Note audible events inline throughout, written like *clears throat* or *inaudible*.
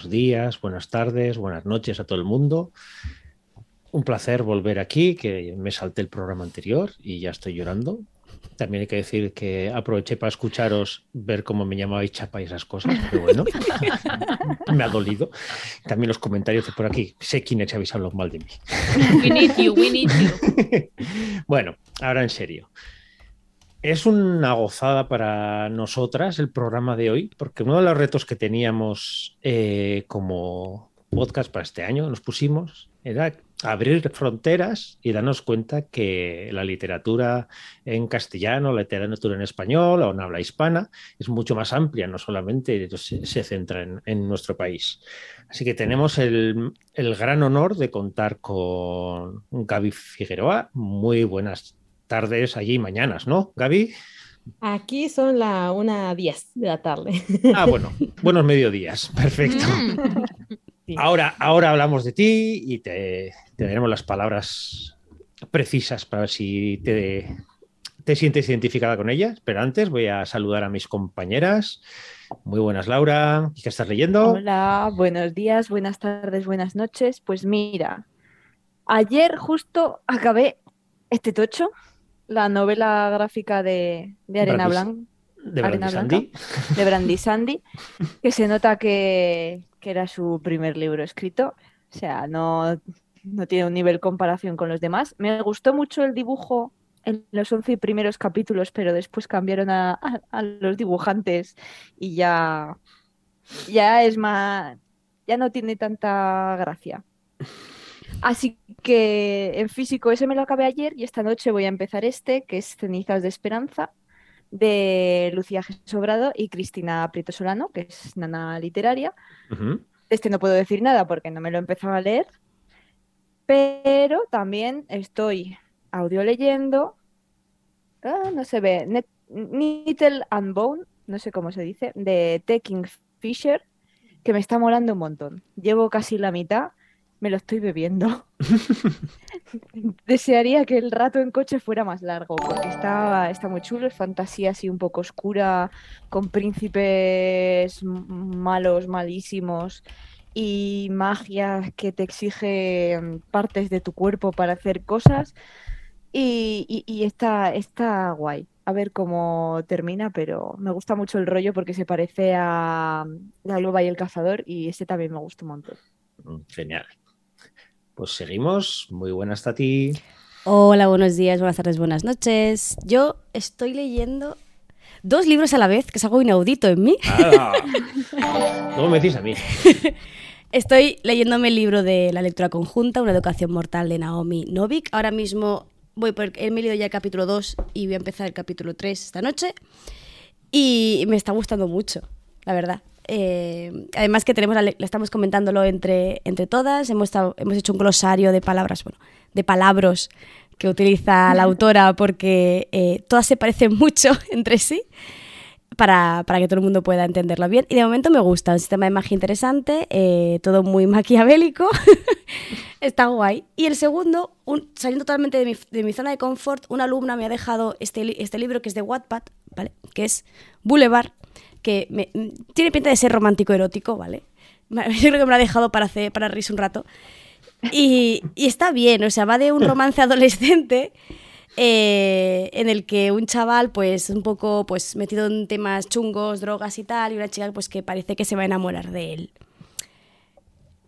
Buenos días, buenas tardes, buenas noches a todo el mundo. Un placer volver aquí, que me salté el programa anterior y ya estoy llorando. También hay que decir que aproveché para escucharos, ver cómo me llamabais chapa y esas cosas, pero bueno, *laughs* me ha dolido. También los comentarios de por aquí, sé quiénes habéis hablado mal de mí. We need you, we need you. *laughs* Bueno, ahora en serio. Es una gozada para nosotras el programa de hoy, porque uno de los retos que teníamos eh, como podcast para este año, nos pusimos, era abrir fronteras y darnos cuenta que la literatura en castellano, la literatura en español o en habla hispana es mucho más amplia, no solamente se, centra en, nuestro país. Así que tenemos el, el gran honor de contar con Gaby Figueroa. Muy buenas tardes allí, mañanas, ¿no, Gaby? Aquí son la 1.10 de la tarde. Ah, bueno, buenos mediodías, perfecto. Mm. Sí. Ahora, ahora hablamos de ti y te, te daremos las palabras precisas para ver si te, te sientes identificada con ellas. Pero antes voy a saludar a mis compañeras. Muy buenas, Laura. ¿Qué estás leyendo? Hola, buenos días, buenas tardes, buenas noches. Pues mira, ayer justo acabé este tocho, la novela gráfica de, de Arena Brandis- Blanca. De Arena Blanca. Sandy. de Brandy Sandy, que se nota que, que era su primer libro escrito. O sea, no, no tiene un nivel comparación con los demás. Me gustó mucho el dibujo en los 11 primeros capítulos, pero después cambiaron a, a- a los dibujantes y ya, ya es más, ya no tiene tanta gracia. Así que en físico ese me lo acabé ayer y esta noche voy a empezar este, que es Cenizas de Esperanza, de Lucía Sobrado y Cristina Prieto Solano, que es nana literaria. Este no puedo decir nada porque no me lo he empezado a leer, pero también estoy audio leyendo, ah, no se ve, Net- Nettle and Bone, no sé cómo se dice, de T. King Fisher, que me está molando un montón. Llevo casi la mitad, me lo estoy bebiendo. *laughs* Desearía que el rato en coche fuera más largo, porque está, está muy chulo, es fantasía así un poco oscura, con príncipes malos, malísimos, y magia que te exige mm, partes de tu cuerpo para hacer cosas. Y, y- y está, está guay. A ver cómo termina, pero me gusta mucho el rollo porque se parece a mm, La Loba y el Cazador, y ese también me gusta un montón. Mm, Genial. Pues seguimos. Muy buenas, Tati. Hola, buenos días, buenas tardes, buenas noches. Yo estoy leyendo dos libros a la vez, que es algo inaudito en mí. ¡Hala! ¿Cómo *laughs* me decís a mí? *laughs* Estoy leyéndome el libro de la lectura conjunta, Una educación mortal de Naomi Novik. Ahora mismo voy por, he leído ya el capítulo 2 y voy a empezar el capítulo 3 esta noche. Y me está gustando mucho, la verdad. Eh, además que tenemos la, estamos comentándolo entre, entre todas, hemos, estado- hemos hecho un glosario de palabras, bueno, de palabras que utiliza la autora *laughs* porque eh, todas se parecen mucho *laughs* entre sí para, para que todo el mundo pueda entenderlo bien. Y de momento me gusta, un sistema de magia interesante, eh, todo muy *laughs* maquiavélico, está guay. Y el segundo, un- saliendo totalmente de mi, de mi zona de confort, una alumna me ha dejado este, este libro que es de Wattpad, ¿vale? que es Boulevard, que me- mm, tiene pinta de ser romántico erótico, ¿vale? *laughs* Yo creo que me lo ha dejado para, hacer, para reírse un rato. Y, está bien, o sea, va de un romance *laughs* adolescente eh, en el que un chaval, pues, un poco pues metido en temas chungos, drogas y tal, y una chica, pues, que parece que se va a enamorar de él.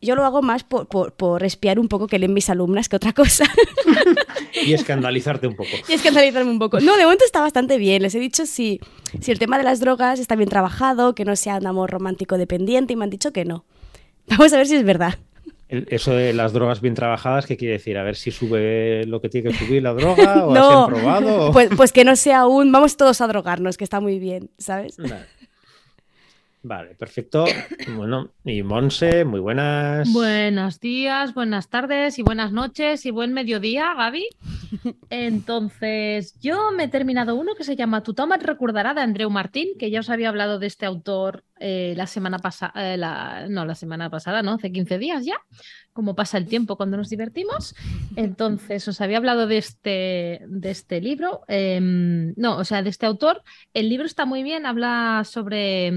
Yo lo hago más por, por, por espiar un poco que leen mis alumnas que otra cosa. *laughs* Y escandalizarte un poco. *laughs* y escandalizarme un poco. No, de momento está bastante bien. Les he dicho si, si el tema de las drogas está bien trabajado, que no sea un amor romántico dependiente, y me han dicho que no. Vamos a ver si es verdad. Eso de las drogas bien trabajadas, ¿qué quiere decir? A ver si sube lo que tiene que subir la droga o *laughs* No. has probado. Pues, pues que no sea aún. Vamos todos a drogarnos, que está muy bien, ¿sabes? Vale. Vale, perfecto. *coughs* Bueno, y Monse, muy buenas. Buenos días, buenas tardes y buenas noches y buen mediodía, Gaby. *laughs* Entonces, yo me he terminado uno que se llama Tu toma recordará de Andreu Martín, que ya os había hablado de este autor eh, la semana pasada, la... no, la semana pasada, no, hace 15 días ya, como pasa el tiempo cuando nos divertimos. Entonces, os había hablado de este, de este libro, em, no, o sea, de este autor. El libro está muy bien, habla sobre,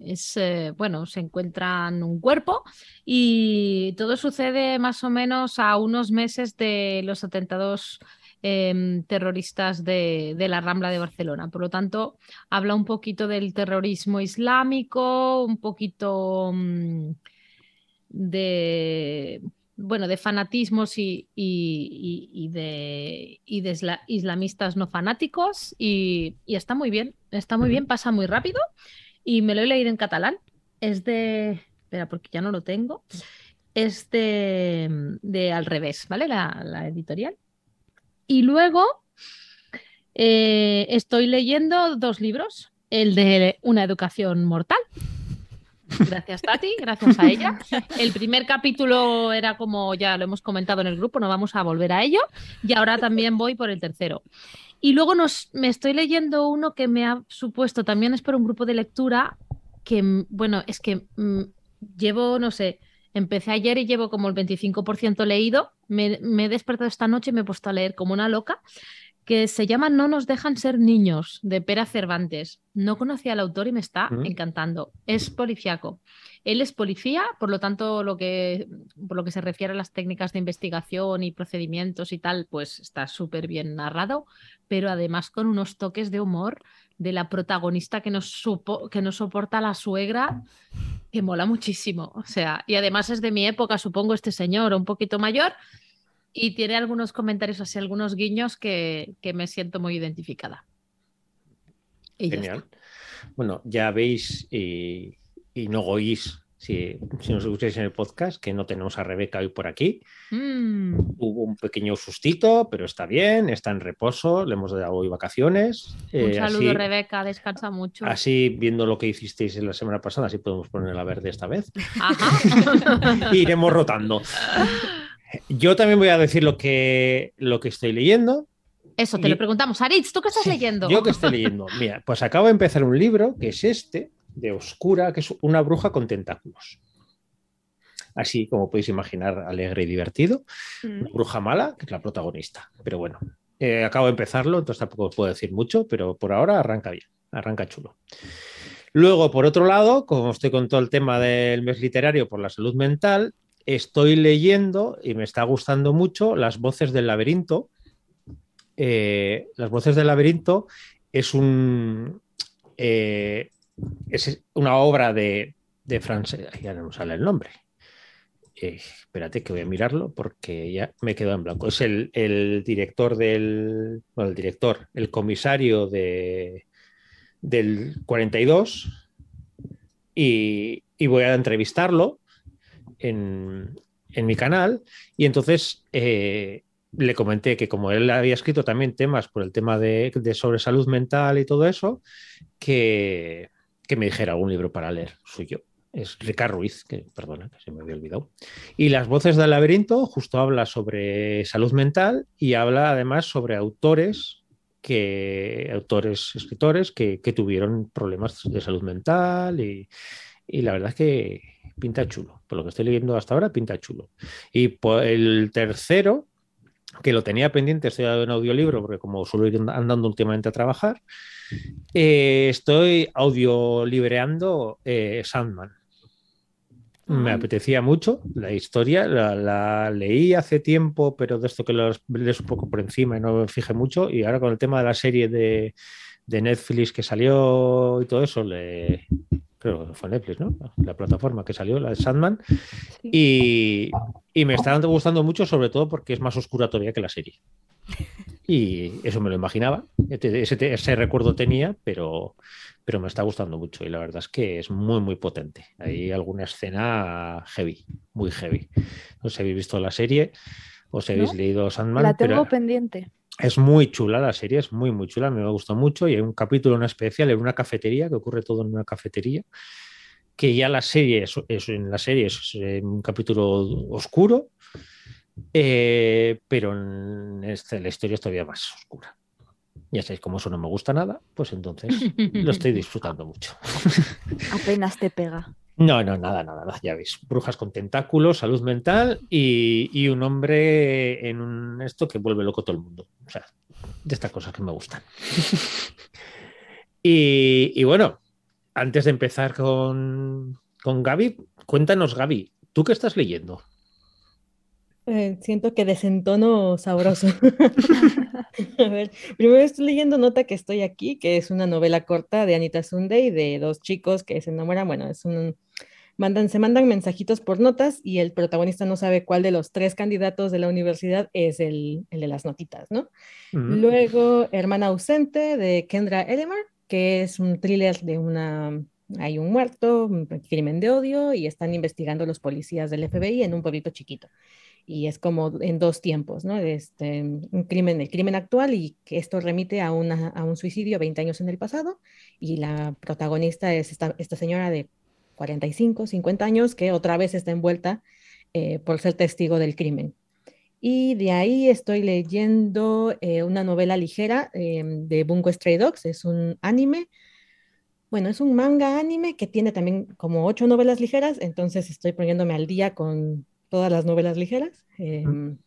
es, eh, bueno, se encuentran un cuerpo y todo sucede más o menos a unos meses de los atentados em, terroristas de, de la Rambla de Barcelona. Por lo tanto, habla un poquito del terrorismo islámico, un poquito mm, de, bueno, de fanatismos y, y- de, y de isla- islamistas no fanáticos y, está muy bien, está muy bien, pasa muy rápido y me lo he leído en catalán. Es de, espera, porque ya no lo tengo, es de, de Al revés, ¿vale? La, la editorial. Y luego eh, estoy leyendo dos libros, el de Una educación mortal. Gracias, Tati, gracias a ella. El primer capítulo era como ya lo hemos comentado en el grupo, no vamos a volver a ello. Y ahora también voy por el tercero. Y luego nos, me estoy leyendo uno que me ha supuesto, también es por un grupo de lectura, que, bueno, es que mm, llevo, no sé, empecé ayer y llevo como el 25% leído. Me he despertado esta noche y me he puesto a leer como una loca, que se llama No nos dejan ser niños, de Pera Cervantes. No conocía al autor y me está Mm. encantando. Es policiaco. Él es policía, por lo tanto, lo que, por lo que se refiere a las técnicas de investigación y procedimientos y tal, pues está súper bien narrado, pero además con unos toques de humor de la protagonista que nos, supo, que no soporta la suegra, que mola muchísimo. O sea, y además es de mi época, supongo, este señor, un poquito mayor, y tiene algunos comentarios así, algunos guiños que, que me siento muy identificada. Y ya Genial. Bueno, ya veis y, y no oís, si, si nos escucháis en el podcast, que no tenemos a Rebeca hoy por aquí. Mm, Hubo un pequeño sustito, pero está bien, está en reposo, le hemos dado hoy vacaciones. un Eh, saludo, así, Rebeca, descansa mucho. así, viendo lo que hicisteis en la semana pasada, así podemos ponerla verde esta vez. Ajá. *laughs* Iremos rotando. *laughs* Yo también voy a decir lo que, lo que estoy leyendo. Eso, te Y- lo preguntamos. Aritz, ¿tú qué estás Sí, leyendo? Yo que estoy leyendo. Mira, pues acabo de empezar un libro que es este, de Oscura, que es una bruja con tentáculos. Así como podéis imaginar, alegre y divertido. Mm. Una bruja mala, que es la protagonista. Pero bueno, eh, acabo de empezarlo, entonces tampoco os puedo decir mucho, pero por ahora arranca bien, arranca chulo. Luego, por otro lado, como estoy con todo el tema del mes literario por la salud mental, estoy leyendo y me está gustando mucho Las voces del laberinto. Eh, Las voces del laberinto es eh, una obra de, de francés, ya no me sale el nombre. Eh, espérate que voy a mirarlo porque ya me quedo en blanco. Es el, el director del, bueno, el director, el comisario de, del 42 y, y voy a entrevistarlo en, en mi canal y entonces eh, le comenté que como él había escrito también temas por el tema de, de sobre salud mental y todo eso, que, que me dijera algún libro para leer suyo. Es Ricard Ruiz, que perdona, que se me había olvidado. Y Las voces del laberinto justo habla sobre salud mental y habla además sobre autores que autores, escritores que, que tuvieron problemas de salud mental y, y la verdad es que pinta chulo. Por lo que estoy leyendo hasta ahora, pinta chulo. Y por el tercero, que lo tenía pendiente, estoy en audiolibro, porque como suelo ir andando últimamente a trabajar, eh, estoy audiolibreando eh, Sandman. Me apetecía mucho la historia, la, la leí hace tiempo, pero de esto que lo lees un poco por encima y no me fijé mucho. Y ahora con el tema de la serie de, de Netflix que salió y todo eso, le, creo que fue Netflix, ¿no? La plataforma que salió, la de Sandman. Sí. Y, y me está gustando mucho, sobre todo porque es más oscura todavía que la serie. y eso me lo imaginaba. Ese, ese recuerdo tenía, pero, pero me está gustando mucho y la verdad es que es muy, muy potente. Hay alguna escena heavy, muy heavy. No sé si habéis visto la serie o si habéis leído Sandman. La tengo pendiente. Es muy chula la serie, es muy, muy chula, me gusta mucho y hay un capítulo en especial en una cafetería, que ocurre todo en una cafetería, que ya la serie es, en la serie es un capítulo oscuro, eh, pero este, la historia es todavía más oscura. Ya sabéis, como eso no me gusta nada, pues entonces lo estoy disfrutando mucho. *laughs* Apenas te pega. No, no, nada, nada, nada, ya veis. Brujas con tentáculos, salud mental y, un hombre en un esto que vuelve loco todo el mundo. O sea, de estas cosas que me gustan. y, bueno, antes de empezar con, con Gaby, cuéntanos, Gaby, ¿tú qué estás leyendo? Eh, siento que desentono sabroso. *laughs* a ver, primero estoy leyendo Nota que estoy aquí, que es una novela corta de Anita Sunday de dos chicos que se enamoran. Bueno, es un mandan, se mandan mensajitos por notas y el protagonista no sabe cuál de los tres candidatos de la universidad es el, el de las notitas, ¿no? Luego, Hermana ausente de Kendra Elemer, que es un thriller de una hay un muerto, un crimen de odio y están investigando los policías del FBI en un pueblito chiquito y es como en dos tiempos, ¿no? Este, un crimen, el crimen actual y que esto remite a, una, a un suicidio 20 años en el pasado y la protagonista es esta, esta señora de 45, 50 años que otra vez está envuelta eh, por ser testigo del crimen. Y de ahí estoy leyendo eh, una novela ligera eh, de Bungo Stray Dogs, es un anime. Bueno, es un manga anime que tiene también como ocho novelas ligeras, entonces estoy poniéndome al día con todas las novelas ligeras. Em,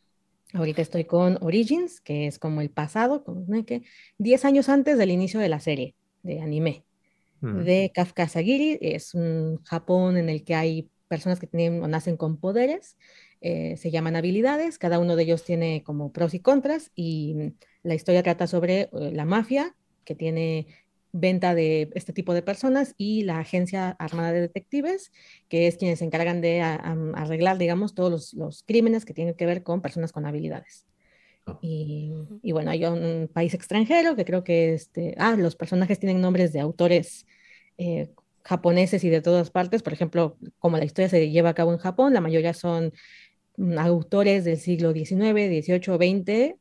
ahorita estoy con Origins, que es como el pasado, como que 10 años antes del inicio de la serie de anime. Mm. De Kafka Sagiri, es un Japón en el que hay personas que tienen o nacen con poderes, eh, se llaman habilidades, cada uno de ellos tiene como pros y contras, y la historia trata sobre eh, la mafia, que tiene venta de este tipo de personas y la agencia armada de detectives, que es quienes se encargan de arreglar, digamos, todos los, crímenes que tienen que ver con personas con habilidades. Oh. Y, bueno, hay un país extranjero que creo que este, ah, los personajes tienen nombres de autores eh, japoneses y de todas partes. Por ejemplo, como la historia se lleva a cabo en Japón, la mayoría son mm, autores del siglo XIX, XVIII, XX,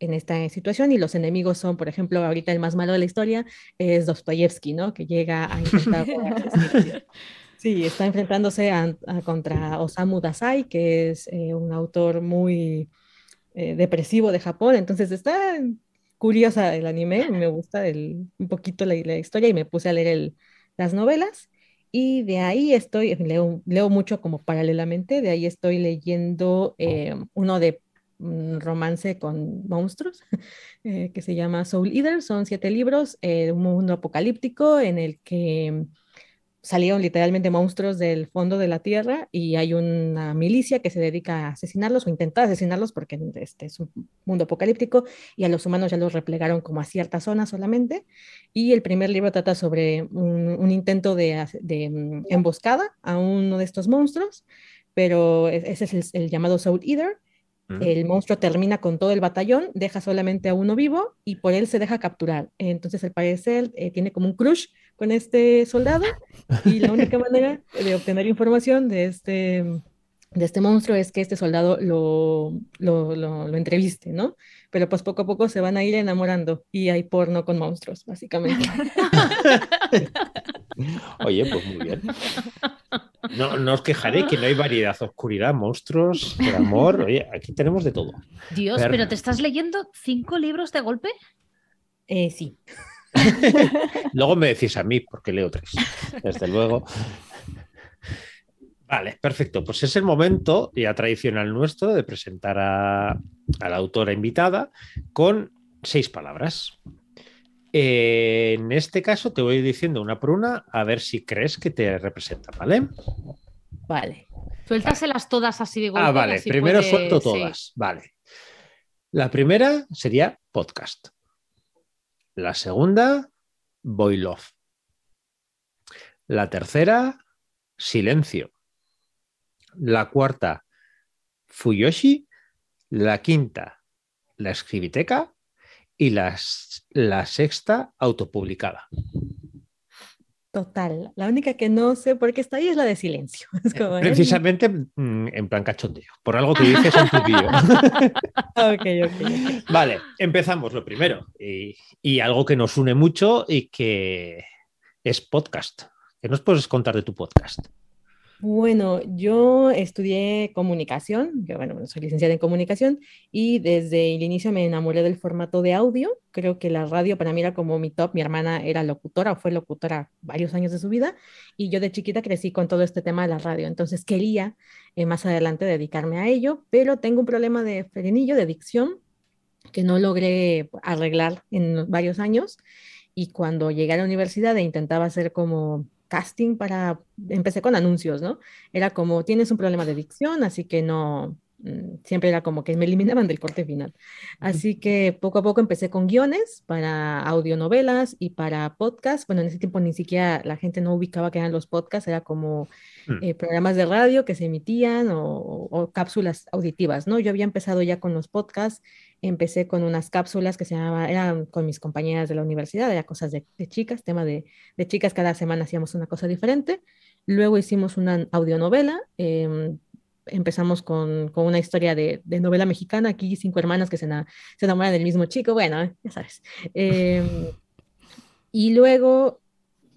en esta situación y los enemigos son, por ejemplo, ahorita el más malo de la historia es Dostoyevsky, ¿no? Que llega a intentar... *laughs* sí, está enfrentándose a, contra Osamu Dazai, que es eh, un autor muy eh, depresivo de Japón, entonces está curiosa el anime, me gusta el, un poquito la, historia y me puse a leer las novelas. Y de ahí estoy, leo, leo mucho como paralelamente, de ahí estoy leyendo eh, uno de un romance con monstruos *laughs* eh, que se llama Soul Eater. Son siete libros, un mundo apocalíptico en el que salieron literalmente monstruos del fondo de la tierra y hay una milicia que se dedica a asesinarlos o intenta asesinarlos porque este es un mundo apocalíptico y a los humanos ya los replegaron como a cierta zona solamente. Y el primer libro trata sobre un, intento de, mm, emboscada a uno de estos monstruos, pero e, ese es el llamado Soul Eater el monstruo termina con todo el batallón, deja solamente a uno vivo y por él se deja capturar. Entonces, al parecer, eh, tiene como un crush con este soldado y la única *laughs* manera de obtener información de este, de este monstruo es que este soldado lo, lo, lo, entreviste, ¿no? Pero pues poco a poco se van a ir enamorando y hay porno con monstruos, básicamente. *laughs* Oye, pues muy bien. No, no os quejaré que no hay variedad, oscuridad, monstruos, el amor. Oye, aquí tenemos de todo. Dios, pero, ¿te estás leyendo cinco libros de golpe? Eh, sí. *laughs* Luego me decís a mí, porque leo tres. Desde luego. Vale, perfecto. Pues es el momento ya tradicional nuestro de presentar a, a la autora invitada con seis palabras. Eh, en este caso te voy diciendo una por una a ver si crees que te representa, ¿vale? Vale. Suéltaselas todas así de golpe. Ah, vale. Primero suelto todas. Vale. La primera sería podcast. La segunda, boy love. La tercera, silencio. La cuarta, Fuyoshi. La quinta, la escribiteca. Y la, la sexta autopublicada. Total. La única que no sé por qué está ahí es la de silencio. *laughs* Es como. Precisamente mm, en plan cachondeo, por algo que dices en tu vídeo. Ok, *laughs* ok, ok. Vale, empezamos lo primero. Y, y algo que nos une mucho y que es podcast. ¿Qué nos puedes contar de tu podcast? Bueno, yo estudié comunicación, que bueno, soy licenciada en comunicación y desde el inicio me enamoré del formato de audio. Creo que la radio para mí era como mi top. Mi hermana era locutora o fue locutora varios años de su vida y yo de chiquita crecí con todo este tema de la radio. Entonces quería eh, más adelante dedicarme a ello, pero tengo un problema de frenillo, de dicción, que no logré arreglar en varios años. Y cuando llegué a la universidad e intentaba hacer como casting para, empecé con anuncios, ¿no? Era como, tienes un problema de dicción, así que no, mm, siempre era como que me eliminaban del corte final. Así que poco a poco empecé con guiones para audionovelas y para podcasts. Bueno, en ese tiempo ni siquiera la gente no ubicaba que eran los podcasts, era como Mm. eh, programas de radio que se emitían o, o cápsulas auditivas, ¿no? Yo había empezado ya con los podcasts, empecé con unas cápsulas que se llamaban, eran con mis compañeras de la universidad, era cosas de, de chicas, tema de, de chicas, cada semana hacíamos una cosa diferente. Luego hicimos una audionovela, em, empezamos con, con una historia de, de novela mexicana, aquí cinco hermanas que se, ena- se enamoran del mismo chico, bueno, ya sabes. Em, y luego,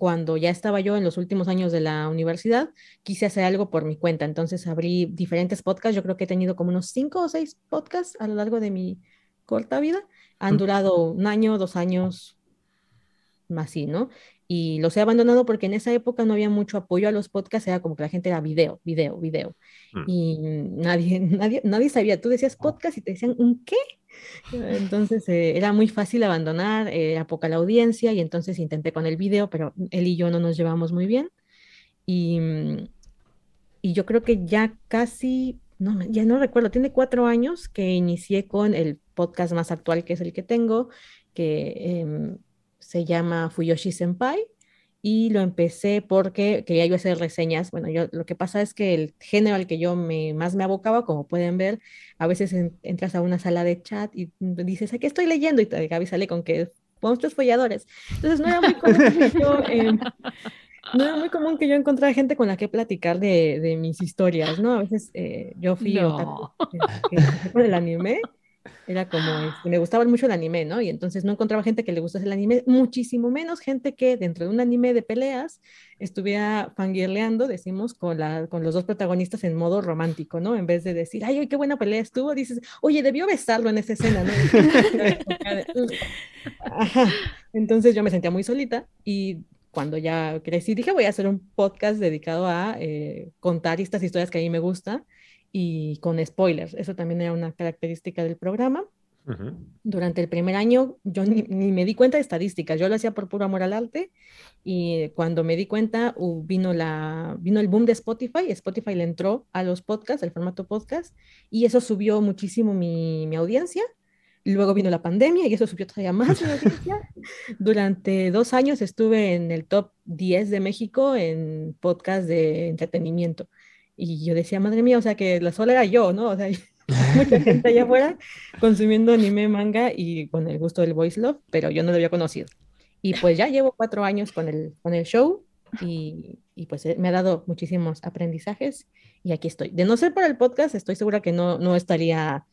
cuando ya estaba yo en los últimos años de la universidad, quise hacer algo por mi cuenta. Entonces abrí diferentes podcasts. Yo creo que he tenido como unos cinco o seis podcasts a lo largo de mi corta vida. Han durado un año, dos años, más así, ¿no? Y los he abandonado porque en esa época no había mucho apoyo a los podcasts, era como que la gente era video, video, video. Mm. Y nadie, *laughs* nadie, nadie sabía. Tú decías podcast y te decían, ¿un qué? Entonces eh, era muy fácil abandonar, eh, era poca la audiencia y entonces intenté con el video, pero él y yo no nos llevamos muy bien. Y, mm, y yo creo que ya casi, no, ya no recuerdo, tiene cuatro años que inicié con el podcast más actual que es el que tengo, que em, se llama Fuyoshi Senpai. Y lo empecé porque quería yo hacer reseñas. Bueno, yo lo que pasa es que el género al que yo me, más me abocaba, como pueden ver, a veces en- entras a una sala de chat y dices, ¿qué estoy leyendo? Y te- Gaby sale con que monstruos folladores. Entonces no era muy común que *laughs* yo, em, no era muy común que yo encontrara gente con la que platicar de, de mis historias, ¿no? A veces eh, yo fui No. otaku, eh, que empecé por el anime, era como, este, me gustaba mucho el anime, ¿no? Y entonces no encontraba gente que le gustase el anime, muchísimo menos gente que dentro de un anime de peleas estuviera fangirleando, decimos, con, la, con los dos protagonistas en modo romántico, ¿no? En vez de decir, ay, qué buena pelea estuvo, dices, oye, debió besarlo en esa escena, ¿no? *laughs* *laughs* Ajá. Entonces yo me sentía muy solita y cuando ya crecí dije voy a hacer un podcast dedicado a eh, contar estas historias que a mí me gustan y con spoilers. Eso también era una característica del programa. Ujú. Durante el primer año yo ni, ni me di cuenta de estadísticas, yo lo hacía por puro amor al arte y cuando me di cuenta hu- vino, la, vino el boom de Spotify, Spotify le entró a los podcasts, el formato podcast y eso subió muchísimo mi, mi audiencia. Luego vino la pandemia y eso subió todavía más mi audiencia. *laughs* Durante dos años estuve en el top 10 de México en podcast de entretenimiento. Y yo decía, madre mía, o sea que la sola era yo, ¿no? O sea, *laughs* mucha gente allá afuera consumiendo anime, manga y con el gusto del voice love, pero yo no lo había conocido. Y pues ya llevo cuatro años con el, con el show y, y pues eh, me ha dado muchísimos aprendizajes y aquí estoy. De no ser por el podcast, estoy segura que no, no estaría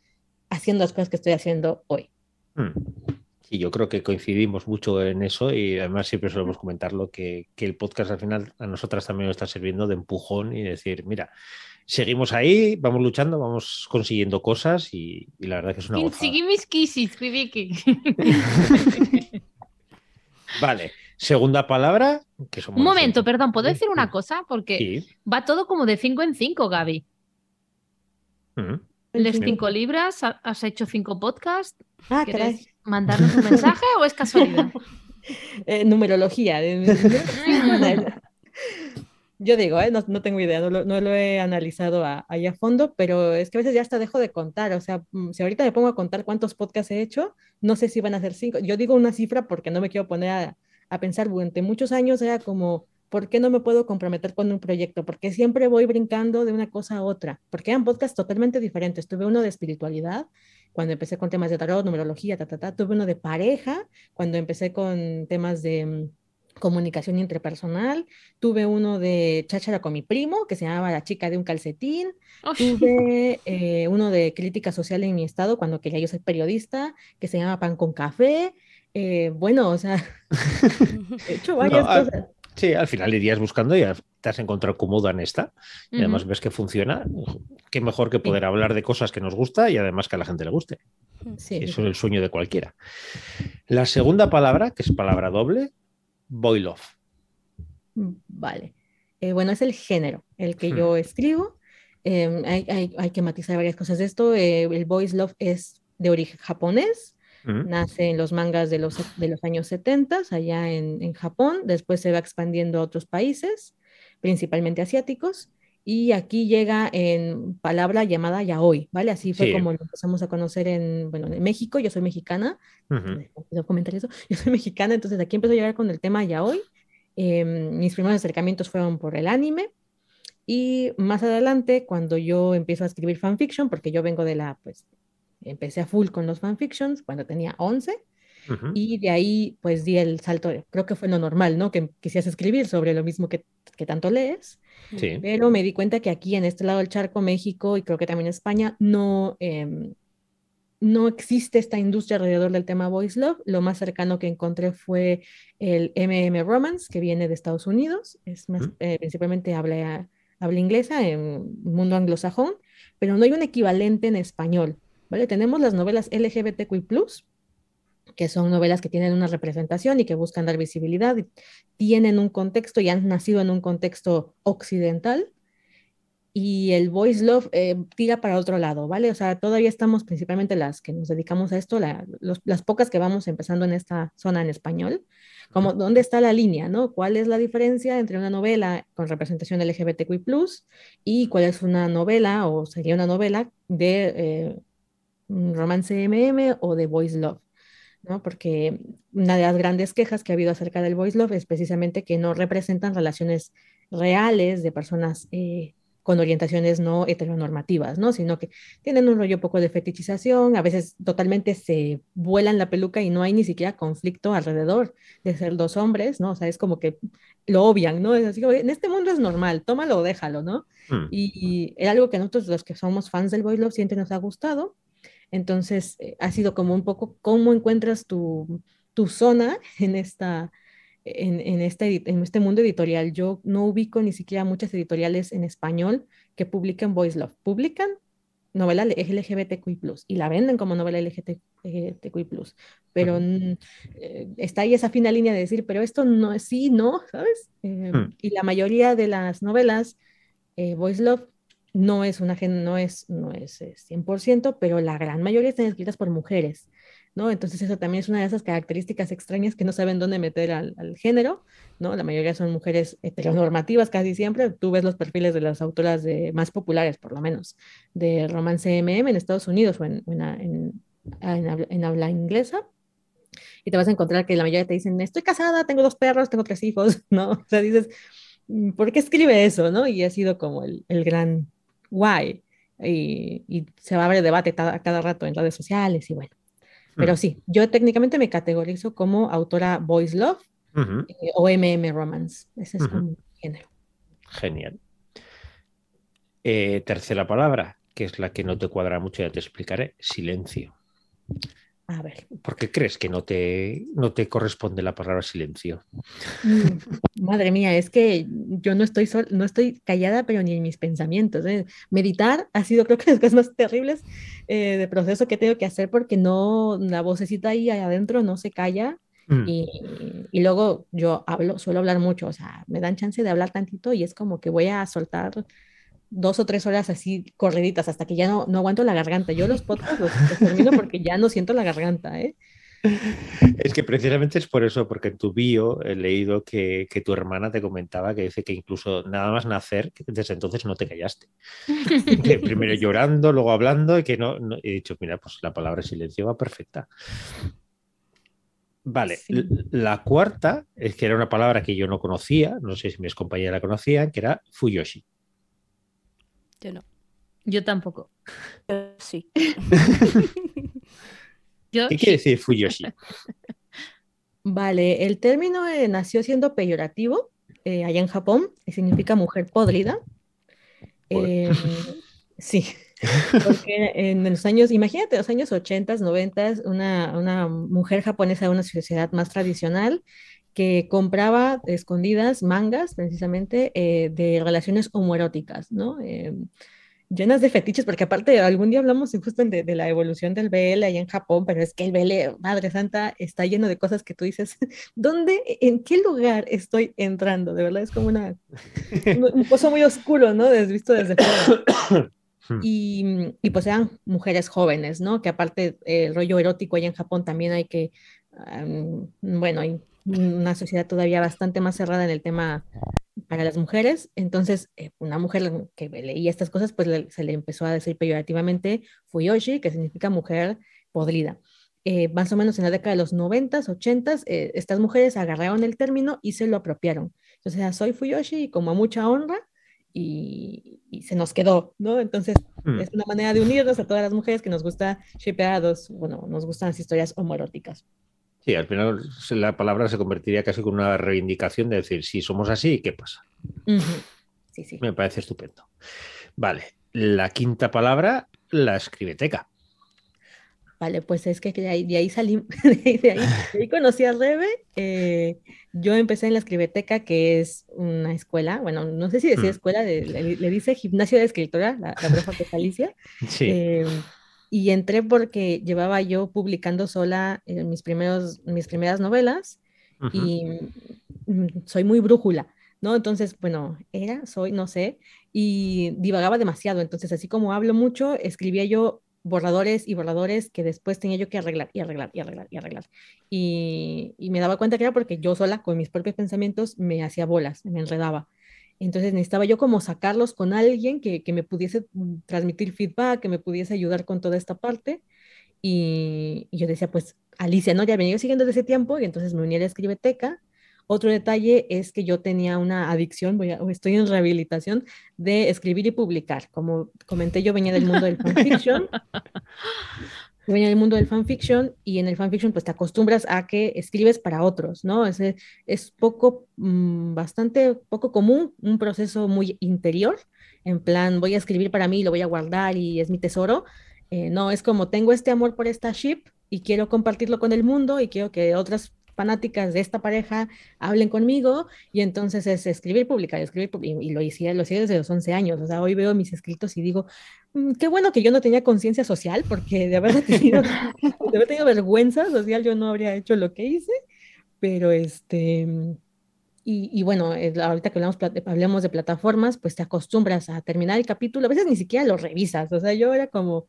haciendo las cosas que estoy haciendo hoy. Mm. Y yo creo que coincidimos mucho en eso y además siempre solemos comentarlo que, que el podcast al final a nosotras también nos está sirviendo de empujón y decir, mira, seguimos ahí, vamos luchando, vamos consiguiendo cosas y, y la verdad que es una. *laughs* Vale, segunda palabra, que somos Un momento, nosotros. perdón, ¿puedo Sí, decir una sí. cosa? Porque Sí. va todo como de 5 en 5, Gaby. Mm. Les Sí. cinco libras, ha- has hecho cinco podcasts. Ah. ¿Quieres mandarnos un mensaje o es casualidad? *laughs* Eh, numerología. *laughs* Yo digo, eh, no, no tengo idea, no lo, no lo he analizado a, ahí a fondo, pero es que a veces ya hasta dejo de contar. O sea, mm, si ahorita me pongo a contar cuántos podcasts he hecho, no sé si van a ser cinco. Yo digo una cifra porque no me quiero poner a, a pensar. Durante muchos años era como, ¿por qué no me puedo comprometer con un proyecto? Porque siempre voy brincando de una cosa a otra. Porque eran podcasts totalmente diferentes. Tuve uno de espiritualidad, cuando empecé con temas de tarot, numerología, ta, ta, ta. Tuve uno de pareja cuando empecé con temas de mm, comunicación interpersonal. Tuve uno de cháchara con mi primo, que se llamaba La chica de un calcetín. Tuve *laughs* eh, uno de crítica social en mi estado, cuando quería yo ser periodista, que se llama Pan con Café. Eh, bueno, o sea, *laughs* he hecho varias No, al- cosas. Sí, al final irías buscando y te has encontrado cómoda en esta. Y además ves que funciona. Qué mejor que poder hablar de cosas que nos gusta y además que a la gente le guste. Sí, Eso es el sueño de cualquiera. La segunda palabra, que es palabra doble, boy love. Mm, Vale. Eh, bueno, es el género el que Hmm. yo escribo. Em, hay, hay- hay que matizar varias cosas de esto. Eh, el boys love es de origen japonés. ¿Mm? Nace en los mangas de los, de los años 70 allá en, en Japón. Después se va expandiendo a otros países, principalmente asiáticos. Y aquí llega en palabra llamada yaoi, ¿vale? Así fue Sí. como lo empezamos a conocer en, bueno, en México. Yo soy mexicana. ¿Puedo comentar eso? *laughs* Yo soy mexicana, entonces aquí empezó a llegar con el tema yaoi. Em, mis primeros acercamientos fueron por el anime. Y más adelante, cuando yo empiezo a escribir fanfiction, porque yo vengo de la, pues, empecé a full con los fanfictions cuando tenía 11. Ujú. Y de ahí, pues, di el salto, creo que fue lo normal, ¿no? Que quisieras escribir sobre lo mismo que, que tanto lees. Sí. Pero me di cuenta que aquí en este lado del charco, México y creo que también España, no, em, no existe esta industria alrededor del tema Voice Love. Lo más cercano que encontré fue el MM Romance, que viene de Estados Unidos. Es más, eh, principalmente habla, habla inglesa en mundo anglosajón, pero no hay un equivalente en español, Tenemos las novelas LGBTQI+, que son novelas que tienen una representación y que buscan dar visibilidad, tienen un contexto y han nacido en un contexto occidental. Y el voice love eh, tira para otro lado, ¿vale? O sea, todavía estamos principalmente las que nos dedicamos a esto, las pocas que vamos empezando en esta zona en español, como dónde está la línea, ¿no? ¿Cuál es la diferencia entre una novela con representación LGBTQI+, y cuál es una novela o sería una novela de eh, romance MM o de voice love? ¿no? Porque una de las grandes quejas que ha habido acerca del voice love es precisamente que no representan relaciones reales de personas eh, con orientaciones no heteronormativas, ¿no? Sino que tienen un rollo poco de fetichización, a veces totalmente se vuelan la peluca y no hay ni siquiera conflicto alrededor de ser dos hombres, ¿no? O sea, es como que lo obvian, ¿no? Es así, como, en este mundo es normal, tómalo o déjalo, ¿no? Mm. Y, y era algo que nosotros, los que somos fans del Voice Love, siempre nos ha gustado. Entonces, eh, ha sido como un poco cómo encuentras tu, tu zona en, esta, en, en, este, en este mundo editorial. Yo no ubico ni siquiera muchas editoriales en español que publiquen Voice Love. Publican novela LGBTQI+, y la venden como novela LGBTQI+, pero mm, eh, está ahí esa fina línea de decir, pero esto no es sí, no, ¿sabes? Eh, Hmm. Y la mayoría de las novelas, eh, Voice Love, no es una no es, no es eh, 100%, pero la gran mayoría están escritas por mujeres, ¿no? Entonces eso también es una de esas características extrañas que no saben dónde meter al, género, ¿no? La mayoría son mujeres heteronormativas casi siempre. Tú ves los perfiles de las autoras de, más populares, por lo menos, de romance MM en Estados Unidos o en, en, en, en habla, habla inglesa. Y te vas a encontrar que la mayoría te dicen, estoy casada, tengo dos perros, tengo tres hijos, *laughs* ¿no? O sea, dices, ¿por qué escribe eso, no? Y ha sido como el, el gran why. Y, y, se va a abrir debate cada, cada rato en redes sociales y bueno. Pero sí, yo técnicamente me categorizo como autora Boys Love Uh -huh. eh, o MM Romance. Ese es uh -huh. como género. Genial. Eh, tercera palabra, que es la que no te cuadra mucho, ya te explicaré. Silencio. A ver. ¿Por qué crees que no te, no te corresponde la palabra silencio? Mm, madre mía, es que yo no estoy, sol, no estoy callada, pero ni en mis pensamientos. ¿eh? Meditar ha sido, creo *laughs* que, las cosas más terribles eh, de proceso que tengo que hacer porque no, la vocecita ahí adentro no se calla. Mm. Y, y, luego yo hablo, suelo hablar mucho, o sea, me dan chance de hablar tantito y es como que voy a soltar dos o tres horas así corriditas hasta que ya no, no aguanto la garganta. Yo los podcasts los, los, termino porque ya no siento la garganta, ¿eh? Es que precisamente es por eso, porque en tu bio he leído que, que, tu hermana te comentaba que dice que incluso nada más nacer, desde entonces no te callaste. *laughs* que primero llorando, luego hablando, y que no, no, He dicho, mira, pues la palabra silencio va perfecta. Vale, sí. la cuarta es que era una palabra que yo no conocía, no sé si mis compañeras la conocían, que era Fuyoshi. Yo no. Yo tampoco. Yo sí. *laughs* Yo ¿Qué quiere decir Fuyoshi? *laughs* Vale, el término eh, nació siendo peyorativo eh, allá en Japón y significa mujer podrida. Em, *laughs* sí, porque en los años, imagínate, los años 80, 90, una, una mujer japonesa de una sociedad más tradicional que compraba escondidas mangas, precisamente, eh, de relaciones homoeróticas, ¿no? Em, llenas de fetiches, porque aparte algún día hablamos justo de, de la evolución del BL allá en Japón, pero es que el BL, Madre Santa, está lleno de cosas que tú dices, *laughs* ¿dónde, en qué lugar estoy entrando? De verdad es como una, un, pozo muy oscuro, ¿no? Visto desde fuera. *coughs* Y, y pues eran mujeres jóvenes, ¿no? Que aparte eh, el rollo erótico allá en Japón también hay que, am, bueno, hay una sociedad todavía bastante más cerrada en el tema para las mujeres. Entonces, eh, una mujer que leía estas cosas, pues le- se le empezó a decir peyorativamente Fuyoshi, que significa mujer podrida. Eh, más o menos en la década de los 90s, 80s, eh, estas mujeres agarraron el término y se lo apropiaron. Entonces, soy Fuyoshi y como a mucha honra y, y se nos quedó, ¿no? Entonces, Mm. es una manera de unirnos a todas las mujeres que nos gusta a dos, bueno, nos gustan las historias homoeróticas. Sí, al final la palabra se convertiría casi con una reivindicación de decir, si somos así, ¿qué pasa? Sí, sí. Me parece estupendo. Vale, la quinta palabra, la escribeteca. Vale, pues es que de ahí, de ahí salí, *laughs* de ahí, de de conocí a Rebe. eh, yo empecé en la Escribeteca, que es una escuela, bueno, no sé si decía Mm. escuela, de- le, le dice gimnasio de escritora, la, la profe Alicia. *laughs* Sí. Eh, y entré porque llevaba yo publicando sola eh, mis primeros, mis primeras novelas y mm, soy muy brújula, ¿no? Entonces, bueno, era, soy, no sé, y divagaba demasiado. Entonces, así como hablo mucho, escribía yo borradores y borradores que después tenía yo que arreglar y arreglar y arreglar y arreglar. Y, y me daba cuenta que era porque yo sola, con mis propios pensamientos, me hacía bolas, me enredaba. Entonces necesitaba yo como sacarlos con alguien que, que me pudiese mm, transmitir feedback, que me pudiese ayudar con toda esta parte. Y, y yo decía, pues Alicia, ¿no? Ya venía yo siguiendo desde ese tiempo y entonces me uní a la escribeteca. Otro detalle es que yo tenía una adicción, voy a- estoy en rehabilitación, de escribir y publicar. Como comenté, yo venía del mundo del *laughs* fanfiction. Venía del mundo del fanfiction y en el fanfiction pues te acostumbras a que escribes para otros, ¿no? Es, es poco, mm, bastante poco común, un proceso muy interior, en plan voy a escribir para mí, lo voy a guardar y es mi tesoro. Eh, no, es como tengo este amor por esta ship y quiero compartirlo con el mundo y quiero que otras fanáticas de esta pareja hablen conmigo y entonces es escribir, publicar, escribir y, y lo hice, lo hice desde los 11 años, o sea, hoy veo mis escritos y digo, "Mm, qué bueno que yo no tenía conciencia social porque de haber tenido, de haber tenido vergüenza social yo no habría hecho lo que hice, pero este... Y, y bueno, eh, ahorita que hablamos, hablemos de plataformas, pues te acostumbras a terminar el capítulo, a veces ni siquiera lo revisas, o sea, yo era como,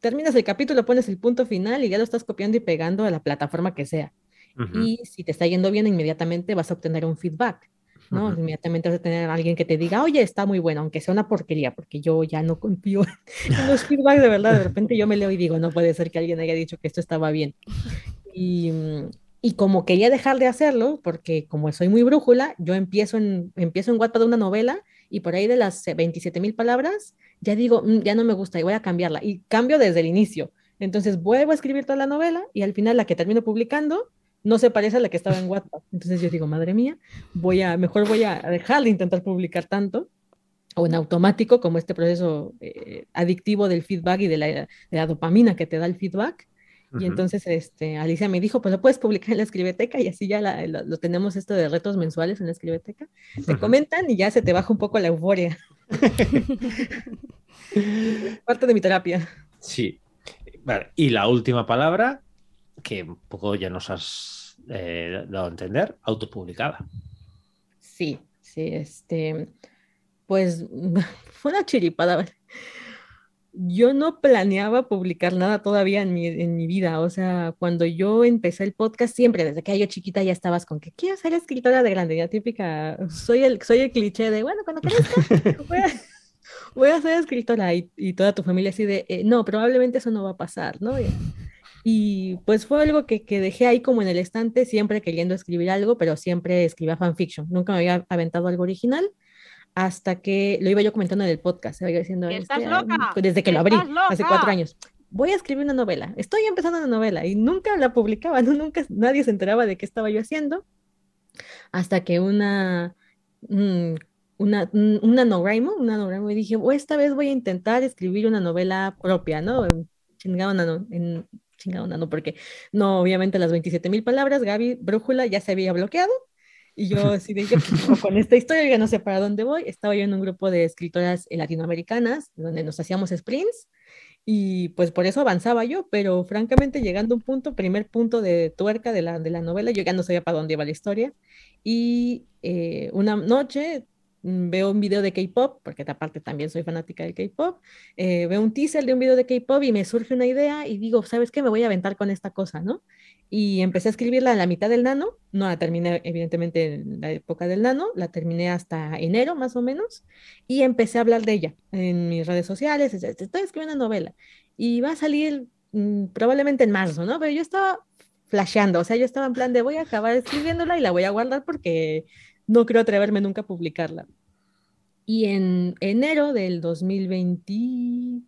terminas el capítulo, pones el punto final y ya lo estás copiando y pegando a la plataforma que sea. Ujú. Y si te está yendo bien, inmediatamente vas a obtener un feedback, ¿no? Ujú. Inmediatamente vas a tener a alguien que te diga, oye, está muy bueno, aunque sea una porquería, porque yo ya no confío *laughs* en los feedbacks de verdad. De repente yo me leo y digo, no puede ser que alguien haya dicho que esto estaba bien. Y, mm, y como quería dejar de hacerlo, porque como soy muy brújula, yo empiezo en, empiezo en Wattpad una novela y por ahí de las 27 mil palabras, ya digo, "Mm, ya no me gusta y voy a cambiarla. Y cambio desde el inicio. Entonces vuelvo a escribir toda la novela y al final la que termino publicando no se parece a la que estaba en Wattpad. Entonces yo digo, madre mía, voy a, mejor voy a dejar de intentar publicar tanto o en automático, como este proceso eh, adictivo del feedback y de la, de la dopamina que te da el feedback. Y entonces este, Alicia me dijo, pues lo puedes publicar en la escribeteca y así ya la- lo, lo tenemos esto de retos mensuales en la escribeteca. Te comentan y ya se te baja un poco la euforia. *laughs* Parte de mi terapia. Sí. Vale, Y la última palabra, que un poco ya nos has eh, dado a entender, autopublicada. Sí, sí, este, pues *laughs* fue una chiripada. Yo no planeaba publicar nada todavía en mi, en mi vida, o sea, cuando yo empecé el podcast, siempre desde que yo chiquita ya estabas con que quiero ser escritora de grande, ya típica, soy el, soy el cliché de, bueno, cuando crezca, *laughs* voy a, voy a ser escritora y, y toda tu familia así de, "Eh, no, probablemente eso no va a pasar, ¿no? Y, y, pues fue algo que, que dejé ahí como en el estante, siempre queriendo escribir algo, pero siempre escribía fanfiction. Nunca me había aventado algo original hasta que lo iba yo comentando en el podcast, iba diciendo, ¡Estás este, loca! desde que lo abrí, ¡Estás hace loca! cuatro años. Voy a escribir una novela, estoy empezando una novela y nunca la publicaba, *laughs* ¿no? nunca nadie se enteraba de qué estaba yo haciendo, hasta que una, mm, una, un un NaNoWriMo, un NaNoWriMo, y dije, "Oh, esta vez voy a intentar escribir una novela propia, ¿no? En En chingado nano, porque no, obviamente las 27 mil palabras, Gaby Brújula ya se había bloqueado, y yo *laughs* así de, "¿Qué pasó con esta historia, ya no sé para dónde voy, estaba yo en un grupo de escritoras latinoamericanas, donde nos hacíamos sprints, y pues por eso avanzaba yo, pero francamente llegando a un punto, primer punto de tuerca de la, de la novela, yo ya no sabía para dónde iba la historia. Y eh, una noche veo un video de K-pop, porque aparte también soy fanática del K-pop, eh, veo un teaser de un video de K-pop y me surge una idea y digo, ¿sabes qué? Me voy a aventar con esta cosa, ¿no? Y empecé a escribirla a la mitad del nano, no la terminé evidentemente en la época del nano, la terminé hasta enero más o menos, y empecé a hablar de ella en mis redes sociales, es- es- estoy escribiendo una novela y va a salir mm, probablemente en marzo, ¿no? Pero yo estaba flasheando, o sea, yo estaba en plan de voy a acabar escribiéndola y la voy a guardar porque no creo atreverme nunca a publicarla. Y en enero del 2021,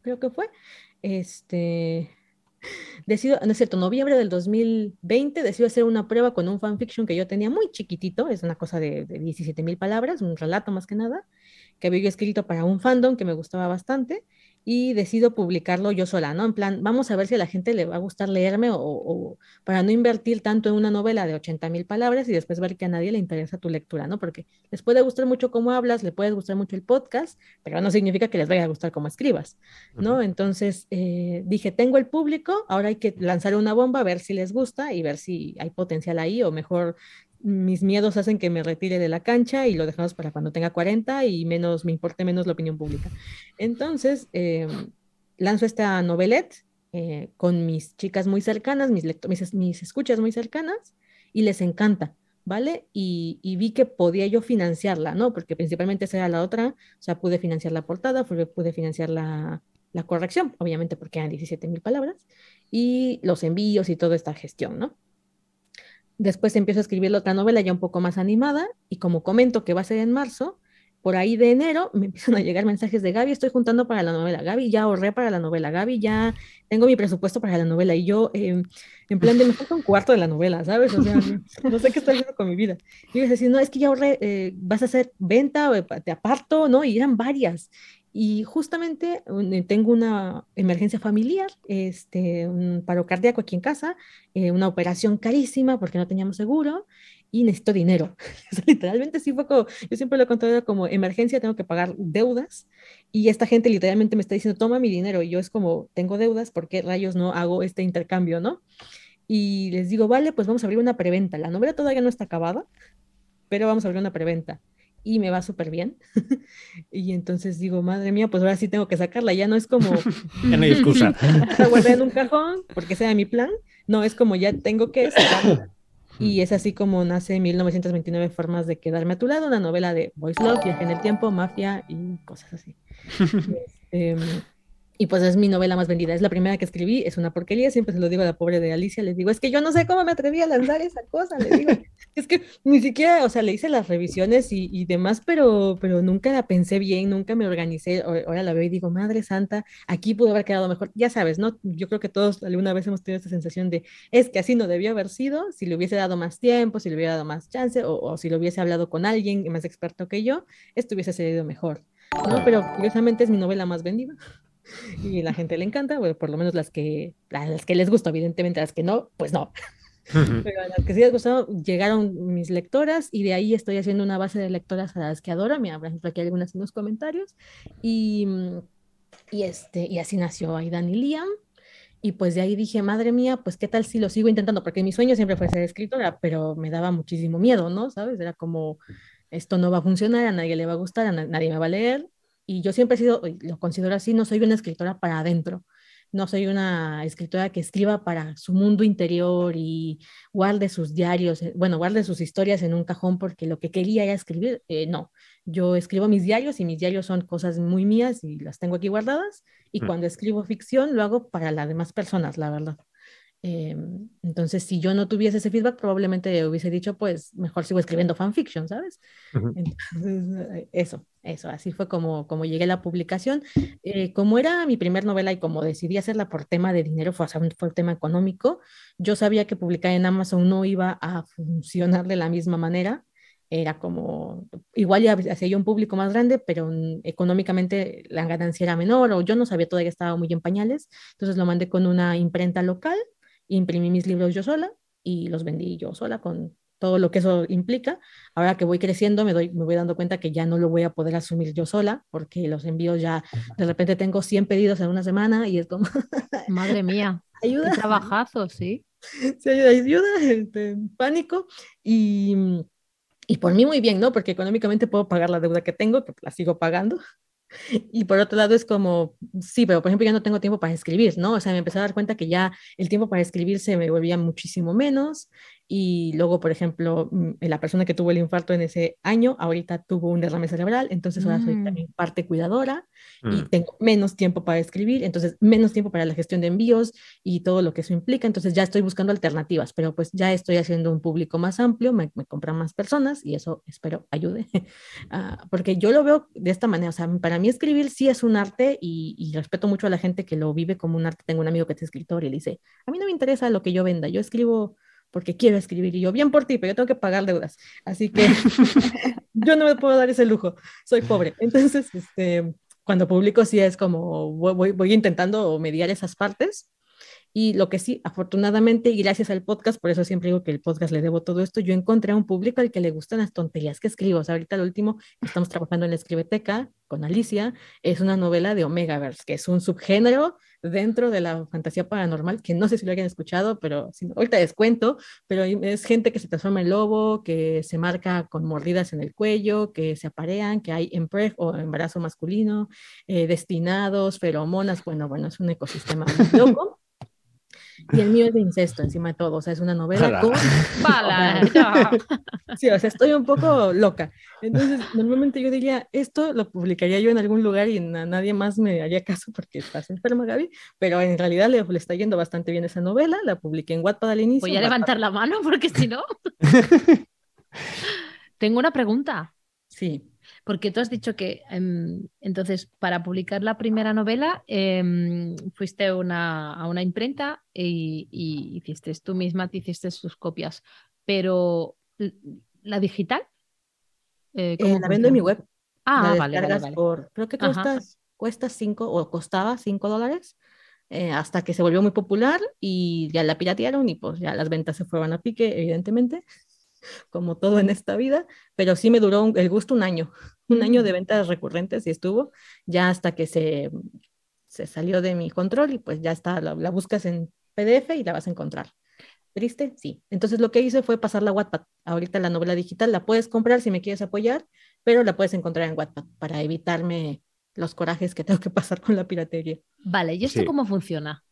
creo que fue, este, decido, no es cierto, noviembre del 2020, decido hacer una prueba con un fanfiction que yo tenía muy chiquitito, es una cosa de, de 17 mil palabras, un relato más que nada, que había escrito para un fandom que me gustaba bastante y decido publicarlo yo sola, ¿no? En plan, vamos a ver si a la gente le va a gustar leerme o, o para no invertir tanto en una novela de 80 mil palabras y después ver que a nadie le interesa tu lectura, ¿no? Porque les puede gustar mucho cómo hablas, le puede gustar mucho el podcast, pero no significa que les vaya a gustar cómo escribas, ¿no? Entonces eh, dije, tengo el público, ahora hay que lanzar una bomba, a ver si les gusta y ver si hay potencial ahí o mejor mis miedos hacen que me retire de la cancha y lo dejamos para cuando tenga 40 y menos me importe menos la opinión pública. Entonces, eh, lanzo esta novelette eh, con mis chicas muy cercanas, mis, mis, escuchas muy cercanas y les encanta. ¿Vale? Y, vi que podía yo financiarla, ¿no? Porque principalmente esa era la otra, o sea, pude financiar la portada, pude financiar la, la corrección, obviamente porque eran 17 mil palabras, y los envíos y toda esta gestión, ¿no? Después empiezo a escribir la otra novela ya un poco más animada y como comento que va a ser en marzo, por ahí de enero me *laughs* empiezan a llegar mensajes de Gaby, estoy juntando para la novela, Gaby ya ahorré para la novela, Gaby ya tengo mi presupuesto para la novela y yo eh, en plan de me falta un cuarto de la novela, ¿sabes? O sea, no, *laughs* no sé qué estoy haciendo con mi vida. Y yo decía, no, es que ya ahorré, eh, vas a hacer venta, eh, te aparto, ¿no? Y eran varias. Y justamente un- tengo una emergencia familiar, este, un paro cardíaco aquí en casa, eh, una operación carísima porque no teníamos seguro y necesito dinero. *laughs* Literalmente sí fue como, yo siempre lo contado como emergencia, tengo que pagar deudas y esta gente literalmente me está diciendo, toma mi dinero y yo es como, tengo deudas, ¿por qué rayos no hago este intercambio, no? Y les digo, vale, pues vamos a abrir una preventa. La novela todavía no está acabada, pero vamos a abrir una preventa. Y me va súper bien. *laughs* y entonces digo, madre mía, pues ahora sí tengo que sacarla. Ya no es como, *laughs* Ya no hay excusa. *laughs* la guardé en un cajón porque ese era mi plan. No, es como ya tengo que sacarla. Y es así como nace 1929 Formas de quedarme a tu lado, una novela de Boys Love, viaje en el tiempo, mafia y cosas así. Este, y pues es mi novela más vendida. Es la primera que escribí, es una porquería. Siempre se lo digo a la pobre de Alicia. Les digo, es que yo no sé cómo me atreví a lanzar esa cosa. Digo, *laughs* es que ni siquiera, o sea, le hice las revisiones y, y demás, pero, pero nunca la pensé bien, nunca me organicé. Ahora la veo y digo, Madre Santa, aquí pudo haber quedado mejor. Ya sabes, ¿no? Yo creo que todos alguna vez hemos tenido esta sensación de, es que así no debió haber sido, si le hubiese dado más tiempo, si le hubiera dado más chance, o, o si lo hubiese hablado con alguien más experto que yo, esto hubiese salido mejor. ¿no? Pero curiosamente es mi novela más vendida y la gente le encanta, bueno, por lo menos las que, las que les gusta, evidentemente, las que no, pues no. Pero a las que sí les gustó, llegaron mis lectoras y de ahí estoy haciendo una base de lectoras a las que adoro. Mira, por ejemplo, aquí hay algunas en los comentarios. Y, mm, y, este, y así nació Aidan y Liam. Y pues de ahí dije, madre mía, pues qué tal si lo sigo intentando, porque mi sueño siempre fue ser escritora, pero me daba muchísimo miedo, ¿no? ¿Sabes? Era como, esto no va a funcionar, a nadie le va a gustar, a na- nadie me va a leer. Y yo siempre he sido, lo considero así, no soy una escritora para adentro, no soy una escritora que escriba para su mundo interior y guarde sus diarios, eh, bueno, guarde sus historias en un cajón porque lo que quería era escribir. Eh, no, yo escribo mis diarios y mis diarios son cosas muy mías y las tengo aquí guardadas. Y Mm. cuando escribo ficción lo hago para las demás personas, la verdad. Eh, entonces, si yo no tuviese ese feedback, probablemente hubiese dicho, pues mejor sigo escribiendo fanfiction, ¿sabes? Entonces, eh, eso, eso, así fue como, como llegué a la publicación. Eh, como era mi primer novela y como decidí hacerla por tema de dinero, fue, o sea, por tema económico, yo sabía que publicar en Amazon no iba a funcionar de la misma manera. Era como, igual ya hacía yo un público más grande, pero económicamente la ganancia era menor o yo no sabía todavía, estaba muy en pañales. Entonces lo mandé con una imprenta local, imprimí mis libros yo sola y los vendí yo sola con todo lo que eso implica. Ahora que voy creciendo, me, doy, me voy dando cuenta que ya no lo voy a poder asumir yo sola, porque los envíos ya, de repente tengo 100 pedidos en una semana y es como, *laughs* Madre mía, qué ayuda, trabajazo, sí. sí, ayuda, ayuda, este, pánico. Y, y por mí muy bien, ¿no? Porque económicamente puedo pagar la deuda que tengo, que la sigo pagando. Y por otro lado es como, sí, pero por ejemplo ya no tengo tiempo para escribir, ¿no? O sea, me empecé a dar cuenta que ya el tiempo para escribir se me volvía muchísimo menos y luego, por ejemplo, mm, la persona que tuvo el infarto en ese año, ahorita tuvo un derrame cerebral, entonces ahora soy Mm. también parte cuidadora y Mm. tengo menos tiempo para escribir, entonces menos tiempo para la gestión de envíos y todo lo que eso implica, entonces ya estoy buscando alternativas, pero pues ya estoy haciendo un público más amplio, me, me compran más personas y eso espero ayude, *laughs* Ah, porque yo lo veo de esta manera, o sea, para mí escribir sí es un arte y, y respeto mucho a la gente que lo vive como un arte, tengo un amigo que es escritor y le dice, a mí no me interesa lo que yo venda, yo escribo porque quiero escribir y yo bien por ti, pero yo tengo que pagar deudas, así que *laughs* *laughs* yo no me puedo dar ese lujo, soy pobre. *laughs* Entonces, este, cuando publico sí es como voy, voy, voy intentando mediar esas partes. Y lo que sí, afortunadamente, y gracias al podcast, por eso siempre digo que el podcast le debo todo esto, yo encontré a un público al que le gustan las tonterías que escribo. O sea, ahorita lo último, estamos trabajando en la escribeteca con Alicia, es una novela de Omegaverse, que es un subgénero dentro de la fantasía paranormal, que no sé si lo hayan escuchado, pero si ahorita les cuento, pero es gente que se transforma en lobo, que se marca con mordidas en el cuello, que se aparean, que hay empreg o embarazo masculino, eh, destinados, feromonas, bueno, bueno, es un ecosistema muy loco. Y el mío es de incesto encima de todo, o sea, es una novela Ala. con... *laughs* Pala, ya. Sí, o sea, estoy un poco loca. Entonces, normalmente yo diría, esto lo publicaría yo en algún lugar y na- nadie más me haría caso porque estás enferma, Gaby, pero en realidad le, le está yendo bastante bien esa novela, la publiqué en Wattpad al inicio. Voy a Wattpad- levantar la mano porque si no. *laughs* Tengo una pregunta. Sí, Porque tú has dicho que em, entonces para publicar la primera novela em, fuiste una- a una imprenta y, y hiciste tú misma, te hiciste sus copias, pero la digital, eh, eh, ¿cómo la vendo en mi web. Ah, vale, vale, descargas vale. por, creo que Ajá. cuesta, cuesta cinco o costaba cinco dólares eh, hasta que se volvió muy popular y ya la piratearon y pues ya las ventas se fueron a pique, evidentemente, *laughs* como todo en esta vida, pero sí me duró un- el gusto un año, *laughs* un año de ventas recurrentes y estuvo ya hasta que se, se salió de mi control y pues ya está, la, la buscas en PDF y la vas a encontrar. ¿Triste? Sí. Entonces lo que hice fue pasarla a Wattpad. Ahorita la novela digital la puedes comprar si me quieres apoyar, pero la puedes encontrar en Wattpad para evitarme los corajes que tengo que *laughs* pasar con la piratería. Vale, ¿y esto Sí. cómo funciona?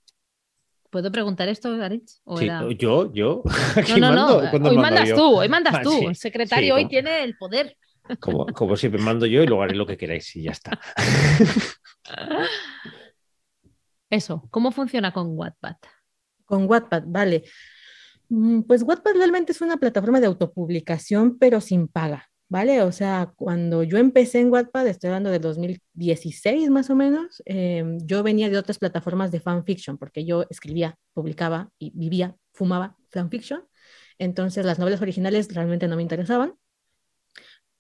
¿Puedo preguntar esto, Aritz? ¿O Sí, era- yo, yo. *laughs* No, no, mando, no. ¿cuándo Hoy mandas yo? tú, hoy mandas Ah, tú. sí, El secretario sí, hoy tiene el poder. Como, como siempre mando yo y luego haré lo que queráis y ya está. *laughs* Eso, ¿cómo funciona con Wattpad? Con Wattpad, vale. Mm, Pues Wattpad realmente es una plataforma de autopublicación, pero sin paga, ¿vale? O sea, cuando yo empecé en Wattpad, estoy hablando del 2016 más o menos, em, yo venía de otras plataformas de fanfiction, porque yo escribía, publicaba y vivía, fumaba fanfiction. Entonces las novelas originales realmente no me interesaban,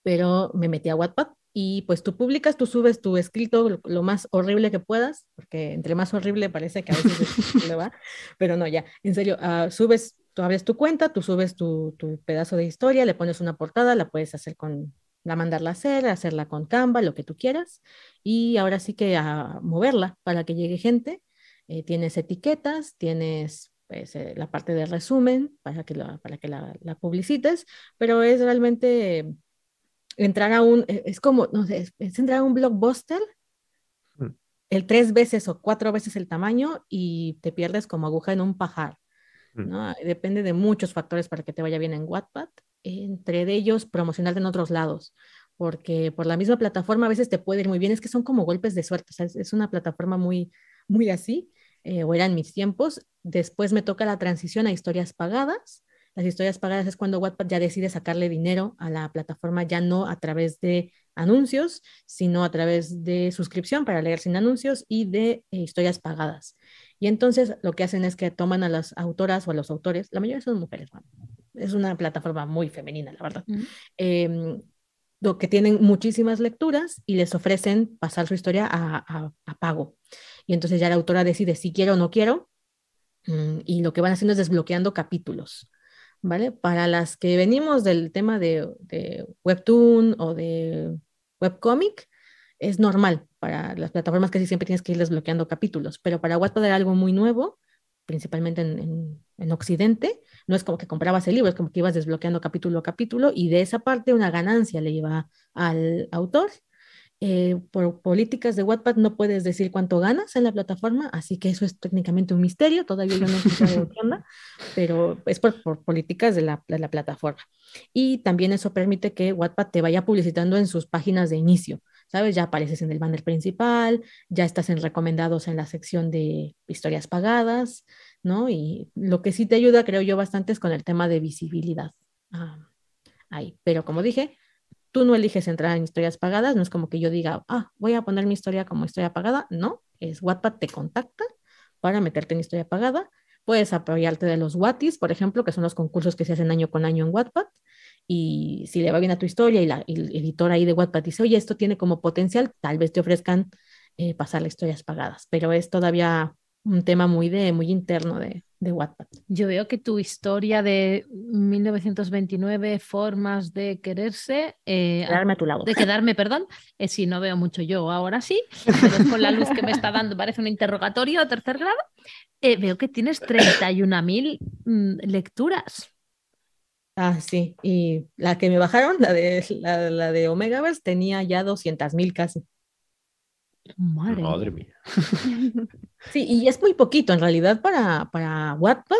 pero me metí a Wattpad y pues tú publicas, tú subes tu escrito lo, lo más horrible que puedas, porque entre más horrible parece que a veces es- *laughs* le va, pero no, ya, en serio, ah, subes, tú abres tu cuenta, tú subes tu, tu pedazo de historia, le pones una portada, la puedes hacer con, la mandarla a hacer, hacerla con Canva, lo que tú quieras, y ahora sí que a moverla para que llegue gente. Eh, tienes etiquetas, tienes pues, eh, la parte de resumen para que, la, para que la, la publicites, pero es realmente eh, entrar a un, eh, es como, no sé, es, es entrar a un blockbuster Mm. el tres veces o cuatro veces el tamaño y te pierdes como aguja en un pajar. Mm. ¿no? Depende de muchos factores para que te vaya bien en Wattpad, entre ellos promocionarte en otros lados, porque por la misma plataforma a veces te puede ir muy bien, es que son como golpes de suerte, o es una plataforma muy, muy así, eh, o eran mis tiempos, Después me toca la transición a historias pagadas. Las historias pagadas es cuando Wattpad ya decide sacarle dinero a la plataforma, ya no a través de anuncios, sino a través de suscripción para leer sin anuncios y de eh, historias pagadas. Y entonces lo que hacen es que toman a las autoras o a los autores, la mayoría son mujeres, es una plataforma muy femenina, la verdad, em, lo que tienen muchísimas lecturas y les ofrecen pasar su historia a, a, pago. Y entonces ya la autora decide si quiero o no quiero, mm, y lo que van haciendo es desbloqueando capítulos. ¿Vale? Para las que venimos del tema de, de Webtoon o de Webcomic, es normal. Para las plataformas casi siempre tienes que ir desbloqueando capítulos, pero para Wattpad era algo muy nuevo, principalmente en, en, Occidente. No es como que comprabas el libro, es como que ibas desbloqueando capítulo a capítulo y de esa parte una ganancia le iba al autor. Eh, por políticas de Wattpad no puedes decir cuánto ganas en la plataforma, así que eso es técnicamente un misterio, todavía yo no sé qué onda, pero es por, por políticas de la, de la, plataforma. Y también eso permite que Wattpad te vaya publicitando en sus páginas de inicio. ¿Sabes? Ya apareces en el banner principal, ya estás en recomendados en la sección de historias pagadas, ¿no? Y lo que sí te ayuda, creo yo, bastante es con el tema de visibilidad. Ah, ahí. Pero como dije, tú no eliges entrar en historias pagadas, no es como que yo diga, ah, voy a poner mi historia como historia pagada, no, es Wattpad te contacta para meterte en historia pagada. Puedes apoyarte de los Wattis, por ejemplo, que son los concursos que se hacen año con año en Wattpad y si le va bien a tu historia y la el editor ahí de Wattpad dice, oye, esto tiene como potencial, tal vez te ofrezcan eh, pasar las historias pagadas, pero es todavía un tema muy, de, muy interno de, de Wattpad. Yo veo que tu historia de 1929, formas de quererse... Eh, quedarme a tu lado. De quedarme, perdón. Eh, si no veo mucho yo, ahora sí, *laughs* pero con la luz que me está dando parece un interrogatorio a tercer grado. Eh, veo que tienes 31.000 mm, lecturas. Ah, sí. Y la que me bajaron, la de, la, de Omegaverse, tenía ya 200 mil casi. Madre, mía. *laughs* sí, y es muy poquito en realidad para, para Wattpad.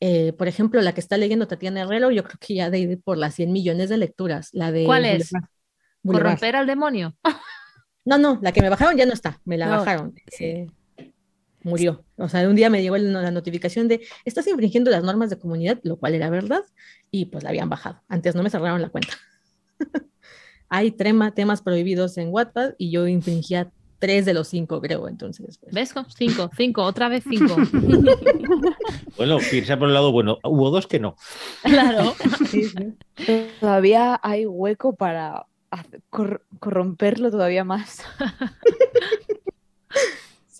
Eh, por ejemplo, la que está leyendo Tatiana Herrero, yo creo que ya de ir por las 100 millones de lecturas. La de ¿Cuál es? ¿Corromper al demonio? *laughs* no, no, la que me bajaron ya no está, me la bajaron. Sí. Eh, murió. O sea, un día me llegó la notificación de, estás infringiendo las normas de comunidad, lo cual era verdad, y pues la habían bajado. Antes no me cerraron la cuenta. *laughs* Hay tema, temas prohibidos en Wattpad y yo infringía tres de los cinco, creo, entonces. Pues. ¿Ves? Cinco, cinco, otra vez cinco. *laughs* bueno, piensa por el lado bueno, hubo dos que no. Claro. *laughs* Todavía hay hueco para corromperlo todavía más.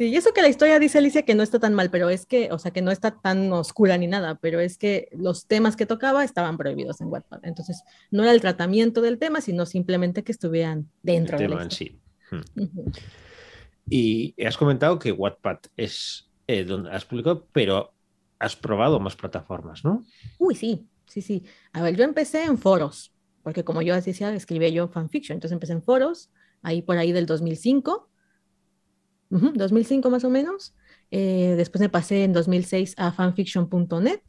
Sí, y eso que la historia dice Alicia que no está tan mal, pero es que, o sea, que no está tan oscura ni nada, pero es que los temas que tocaba estaban prohibidos en Wattpad. Entonces, no era el tratamiento del tema, sino simplemente que estuvieran dentro del tema en sí. Hmm. Y has comentado que Wattpad es eh, donde has publicado, pero has probado más plataformas, ¿no? Uy, sí, sí, sí. A ver, yo empecé en foros, porque como yo decía, escribía yo fanfiction, entonces empecé en foros, ahí por ahí del 2005 2005 más o menos. Eh, después me pasé en 2006 a fanfiction.net,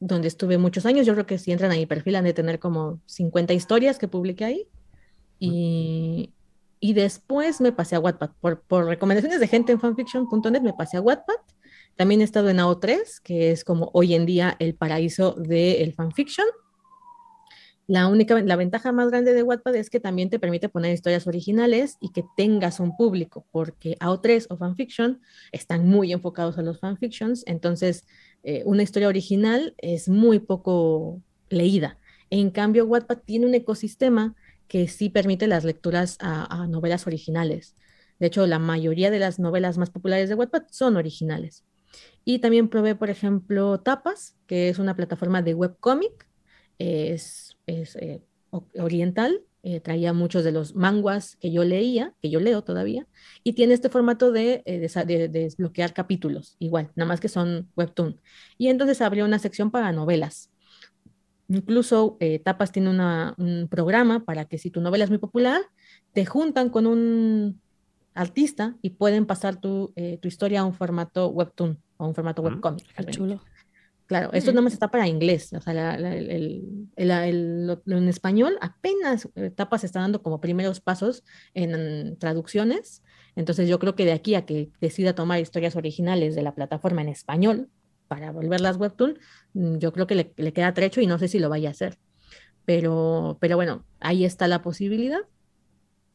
donde estuve muchos años. Yo creo que si entran a mi perfil han de tener como 50 historias que publiqué ahí. Y, después me pasé a Wattpad. Por, recomendaciones de gente en fanfiction.net me pasé a Wattpad. También he estado en AO3, que es como hoy en día el paraíso del fanfiction. La única, la ventaja más grande de Wattpad es que también te permite poner historias originales y que tengas un público, porque AO3 o fanfiction están muy enfocados a los fanfictions, entonces eh, una historia original es muy poco leída. En cambio, Wattpad tiene un ecosistema que sí permite las lecturas a, a novelas originales. De hecho, la mayoría de las novelas más populares de Wattpad son originales. Y también probé, por ejemplo, Tapas, que es una plataforma de webcomic. Es es eh, oriental, eh, traía muchos de los manguas que yo leía, que yo leo todavía, y tiene este formato de, eh, desbloquear capítulos, igual, nada más que son webtoon. Y entonces abrió una sección para novelas. Incluso Tapas tiene un programa para que si tu novela es muy popular, te juntan con un artista y pueden pasar tu, tu historia a un formato webtoon o un formato mm, webcomic. chulo. Claro, esto Ujú. nada más está para inglés, o sea, la- la- el- el- el- lo- lo en español apenas eh, Tapas está dando como primeros pasos en, en traducciones, entonces yo creo que de aquí a que decida tomar historias originales de la plataforma en español para volverlas webtoon, mm, yo creo que le, le queda trecho y no sé si lo vaya a hacer, pero, pero bueno, ahí está la posibilidad.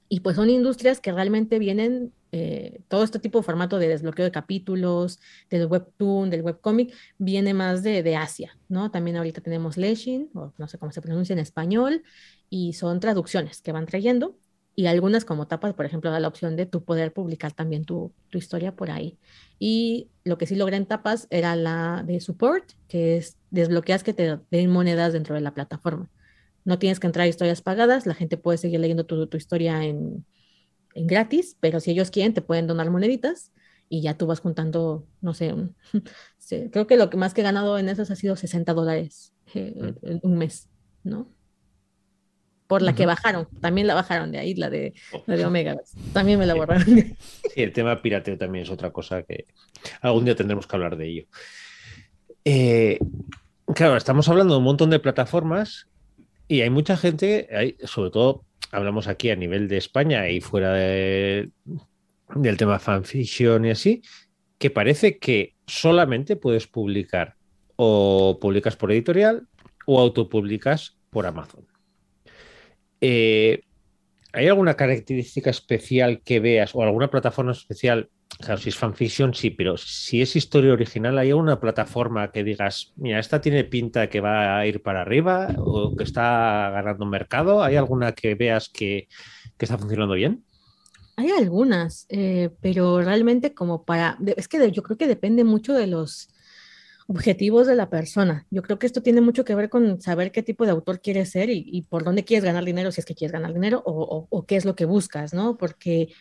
Y pues son industrias que realmente vienen, eh, todo este tipo de formato de desbloqueo de capítulos, del webtoon, del webcomic, viene más de, de Asia, ¿no? También ahorita tenemos Leshin, o no sé cómo se pronuncia en español, y son traducciones que van trayendo, y algunas como tapas, por ejemplo, da la opción de tú poder publicar también tu, tu historia por ahí. Y lo que sí logré en tapas era la de support, que es desbloqueas que te den monedas dentro de la plataforma. No tienes que entrar a historias pagadas, la gente puede seguir leyendo tu, tu historia en, en gratis, pero si ellos quieren te pueden donar moneditas y ya tú vas juntando, no sé, un- *laughs* creo que lo que más que he ganado en esas ha sido 60 dólares eh, en un mes, ¿no? Por la que bajaron, también la bajaron de ahí, la de, Oh. la de Omega, también me la Sí. borraron. *laughs* Sí, el tema pirateo también es otra cosa que algún día tendremos que hablar de ello. Eh, claro, estamos hablando de un montón de plataformas y hay mucha gente, hay, sobre todo hablamos aquí a nivel de España y fuera de- del tema fanfiction y así, que parece que solamente puedes publicar o publicas por editorial o autopublicas por Amazon. Eh, ¿Hay alguna característica especial que veas o alguna plataforma especial? Claro, si es fanfiction, sí, pero si es historia original, ¿hay alguna plataforma que digas, mira, esta tiene pinta que va a ir para arriba o que está ganando mercado? ¿Hay alguna que veas que, está funcionando bien? Hay algunas, eh, pero realmente como para, es que yo creo que depende mucho de los objetivos de la persona. Yo creo que esto tiene mucho que ver con saber qué tipo de autor quieres ser y, por dónde quieres ganar dinero, si es que quieres ganar dinero o- o qué es lo que buscas, ¿no? Porque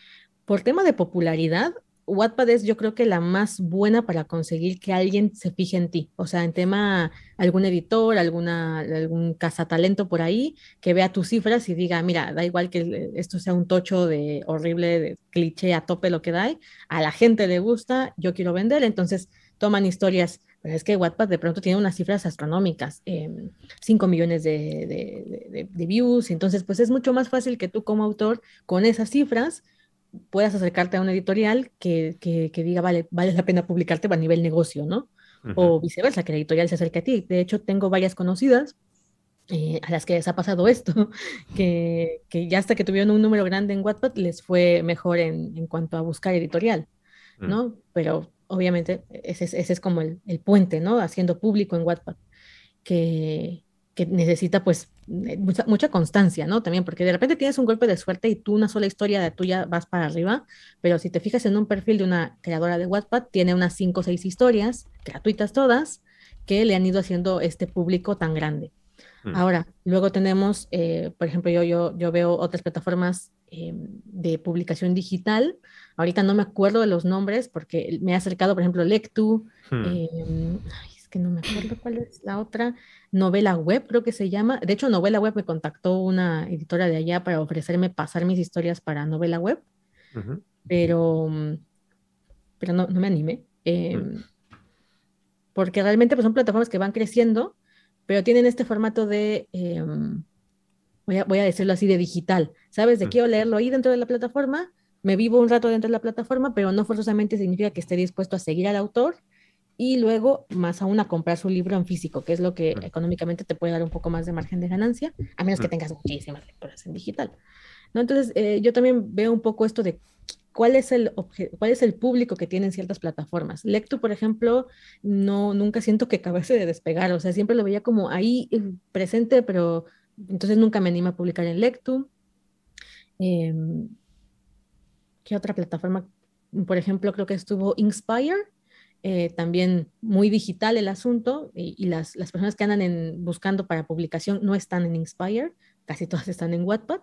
por tema de popularidad, Wattpad es yo creo que la más buena para conseguir que alguien se fije en ti. O sea, en tema algún editor, alguna, algún cazatalento por ahí que vea tus cifras y diga, mira, da igual que esto sea un tocho de horrible, cliché a tope lo que da, a la gente le gusta, yo quiero vender, entonces toman historias, pero es que Wattpad de pronto tiene unas cifras astronómicas, eh, 5 millones de, de, de, de, views, entonces pues es mucho más fácil que tú como autor con esas cifras puedas acercarte a una editorial que, que, que diga, vale, vale la pena publicarte a nivel negocio, ¿no? Uh -huh. O viceversa, que la editorial se acerque a ti. De hecho, tengo varias conocidas eh, a las que les ha pasado esto, *laughs* que, que, ya hasta que tuvieron un número grande en Wattpad les fue mejor en, en cuanto a buscar editorial, ¿no? Mm. Pero obviamente ese, ese es como el, el, puente, ¿no? Haciendo público en Wattpad, que, que necesita pues mucha, mucha, constancia, ¿no? También porque de repente tienes un golpe de suerte y tú una sola historia de tuya vas para arriba, pero si te fijas en un perfil de una creadora de Wattpad, tiene unas 5 o 6 historias, gratuitas todas, que le han ido haciendo este público tan grande. Mm. Ahora, luego tenemos, eh, por ejemplo, yo, yo, yo veo otras plataformas eh, de publicación digital. Ahorita no me acuerdo de los nombres porque me he acercado, por ejemplo, Lectu. Hmm. Eh, ay, es que no me acuerdo cuál es la otra. Novela Web, creo que se llama. De hecho, Novela Web me contactó una editora de allá para ofrecerme pasar mis historias para Novela Web. Uh -huh. Pero, pero no, no me animé. Uh porque realmente pues, son plataformas que van creciendo, pero tienen este formato de, eh, voy, a, voy, a, decirlo así, de digital, ¿sabes? De Mm. quiero leerlo ahí dentro de la plataforma, me vivo un rato dentro de la plataforma, pero no forzosamente significa que esté dispuesto a seguir al autor y luego más aún a comprar su libro en físico, que es lo que económicamente te puede dar un poco más de margen de ganancia, a menos que tengas muchísimas lecturas en digital. ¿no? Entonces, eh, yo también veo un poco esto de cuál es el cuál es el público que tienen ciertas plataformas. Lectu, por ejemplo, no nunca siento que acabase de despegar, o sea, siempre lo veía como ahí eh, presente, pero entonces nunca me anima a publicar en Lectu. Eh, ¿Qué otra plataforma? Por ejemplo, creo que estuvo Inspire, eh, también muy digital el asunto, y, las, las, personas que andan buscando para publicación no están en Inspire, casi todas están en Wattpad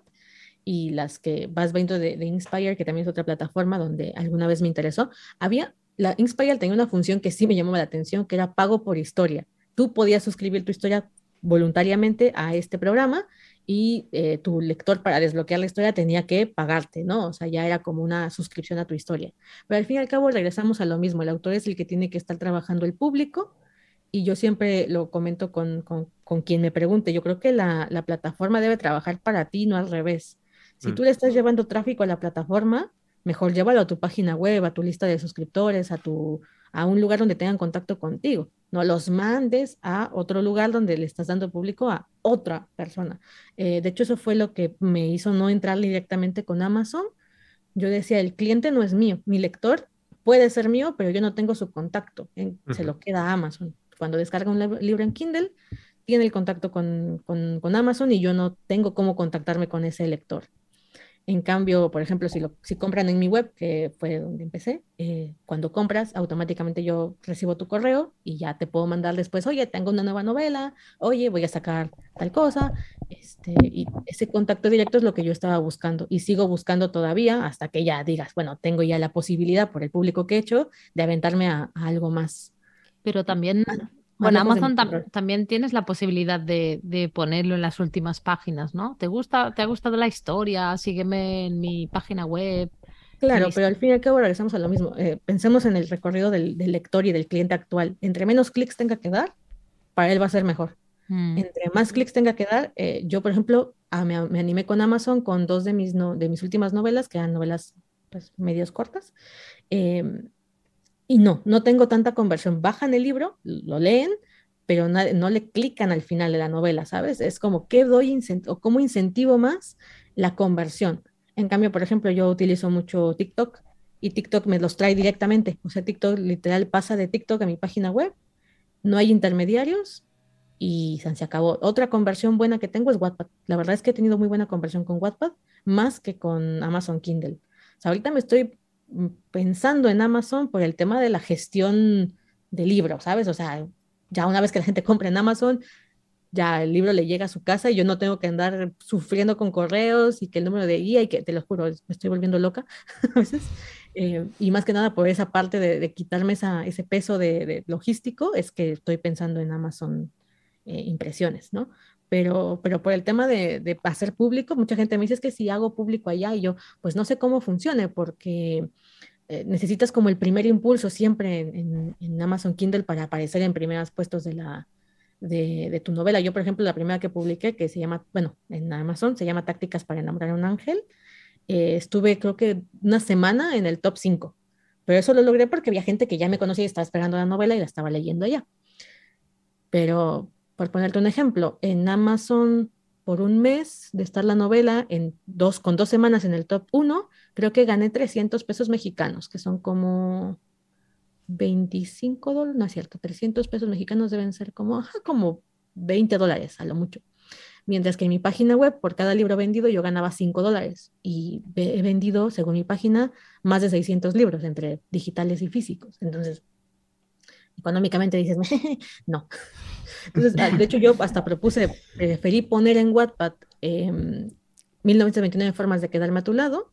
y las que vas viendo de, de, Inspire, que también es otra plataforma donde alguna vez me interesó, había, la Inspire tenía una función que sí me llamaba la atención, que era pago por historia. Tú podías suscribir tu historia voluntariamente a este programa y eh, tu lector para desbloquear la historia tenía que pagarte, ¿no? O sea, ya era como una suscripción a tu historia. Pero al fin y al cabo regresamos a lo mismo, el autor es el que tiene que estar trabajando el público y yo siempre lo comento con, con, con quien me pregunte, yo creo que la, la, plataforma debe trabajar para ti, no al revés. Si mm. tú le estás llevando tráfico a la plataforma, mejor llévalo a tu página web, a tu lista de suscriptores, a, tu, a un lugar donde tengan contacto contigo. No los mandes a otro lugar donde le estás dando público a otra persona. Eh, de hecho, eso fue lo que me hizo no entrar directamente con Amazon. Yo decía, el cliente no es mío, mi lector puede ser mío, pero yo no tengo su contacto, se lo queda a Amazon. Cuando descarga un libro en Kindle, tiene el contacto con, con Amazon y yo no tengo cómo contactarme con ese lector. En cambio, por ejemplo, si, lo, si compran en mi web, que fue donde empecé, eh, cuando compras, automáticamente yo recibo tu correo y ya te puedo mandar después, oye, tengo una nueva novela, oye, voy a sacar tal cosa. Este, y ese contacto directo es lo que yo estaba buscando y sigo buscando todavía hasta que ya digas, bueno, tengo ya la posibilidad por el público que he hecho de aventarme a, a algo más. Pero también bueno, Amazon también tienes la posibilidad de, ponerlo en las últimas páginas, ¿no? ¿Te gusta, te ha gustado la historia? Sígueme en mi página web. Claro, pero al fin y al cabo regresamos a lo mismo. Eh, pensemos en el recorrido del, lector y del cliente actual. Entre menos clics tenga que dar, para él va a ser mejor. Mm. Entre más clics tenga que dar, eh, yo, por ejemplo, me, animé con Amazon con dos de mis, de mis últimas novelas, que eran novelas pues, medias cortas. Em, y no, no tengo tanta conversión. Bajan el libro, lo leen, pero no, le clican al final de la novela, ¿sabes? Es como, ¿qué doy o cómo incentivo más la conversión? En cambio, por ejemplo, yo utilizo mucho TikTok y TikTok me los trae directamente. O sea, TikTok literal pasa de TikTok a mi página web, no hay intermediarios y se acabó. Otra conversión buena que tengo es Wattpad. La verdad es que he tenido muy buena conversión con Wattpad, más que con Amazon Kindle. O sea, ahorita me estoy pensando en Amazon por el tema de la gestión de libros, ¿sabes? O sea, ya una vez que la gente compra en Amazon, ya el libro le llega a su casa y yo no tengo que andar sufriendo con correos y que el número de guía y que te lo juro, me estoy volviendo loca *laughs* a veces. Eh, y más que nada por esa parte de, quitarme ese peso de, logístico, es que estoy pensando en Amazon eh, impresiones, ¿no? Pero, pero por el tema de, de, hacer público, mucha gente me dice es que si hago público allá y yo, pues no sé cómo funcione porque eh, necesitas como el primer impulso siempre en, Amazon Kindle para aparecer en primeros puestos de, la, de, tu novela. Yo, por ejemplo, la primera que publiqué, que se llama, bueno, en Amazon, se llama Tácticas para enamorar a un ángel, eh, estuve creo que una semana en el top 5, pero eso lo logré porque había gente que ya me conocía y estaba esperando la novela y la estaba leyendo allá. Pero, por ponerte un ejemplo, en Amazon por un mes de estar la novela en dos, con dos semanas en el top 1, creo que gané 300 pesos mexicanos, que son como 25 dólares, no es cierto, 300 pesos mexicanos deben ser como, como 20 dólares a lo mucho. Mientras que en mi página web, por cada libro vendido, yo ganaba 5 dólares y he vendido, según mi página, más de 600 libros entre digitales y físicos. Entonces, económicamente dices, *laughs* no. Entonces, ah, de hecho, yo hasta propuse, preferí poner en Wattpad 1929 em, formas de quedarme a tu lado,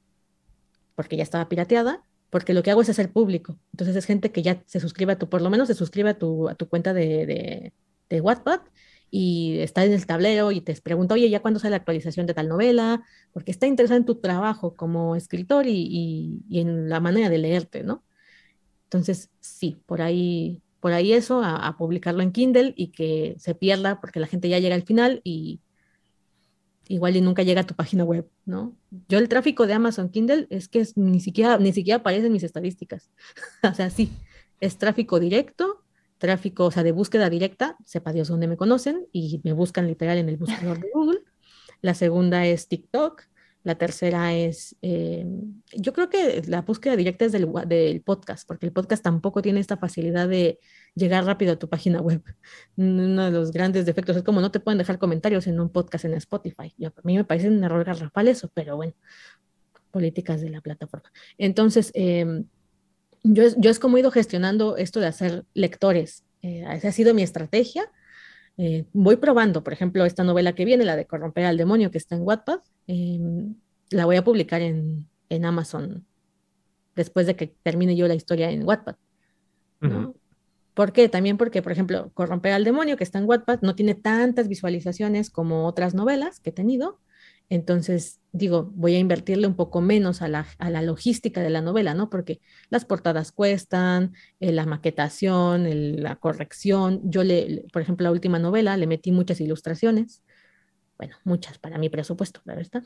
porque ya estaba pirateada, porque lo que hago es hacer público. Entonces es gente que ya se suscribe a tu, por lo menos se suscribe a tu, a tu cuenta de, de, de Wattpad y está en el tablero y te pregunta, oye, ¿ya cuándo sale la actualización de tal novela? Porque está interesado en tu trabajo como escritor y, y, y en la manera de leerte, ¿no? Entonces, sí, por ahí por ahí eso, a, publicarlo en Kindle y que se pierda porque la gente ya llega al final y igual y nunca llega a tu página web, ¿no? Yo el tráfico de Amazon Kindle es que ni, siquiera, ni siquiera aparece en mis estadísticas. *laughs* o sea, sí, es tráfico directo, tráfico, o sea, de búsqueda directa, sepa Dios dónde me conocen y me buscan literal en el buscador de Google. La segunda es TikTok, la tercera es, eh, yo creo que la búsqueda directa es del, podcast, porque el podcast tampoco tiene esta facilidad de llegar rápido a tu página web. *laughs* Uno de los grandes defectos es como no te pueden dejar comentarios en un podcast en Spotify. Yo, a mí me parece un error garrafal eso, pero bueno, políticas de la plataforma. Entonces, em, yo, yo es como he ido gestionando esto de hacer lectores. Eh, esa ha sido mi estrategia eh, voy probando, por ejemplo, esta novela que viene, la de Corromper al Demonio, que está en Wattpad, em, la voy a publicar en, en, Amazon después de que termine yo la historia en Wattpad. ¿Por qué? También porque, por ejemplo, Corromper al Demonio, que está en Wattpad, no tiene tantas visualizaciones como otras novelas que he tenido. Entonces, digo, voy a invertirle un poco menos a la, a la logística de la novela, ¿no? Porque las portadas cuestan, eh, la maquetación, el- la corrección. Yo le, por ejemplo, la última novela le metí muchas ilustraciones. Bueno, muchas para mi presupuesto, la verdad.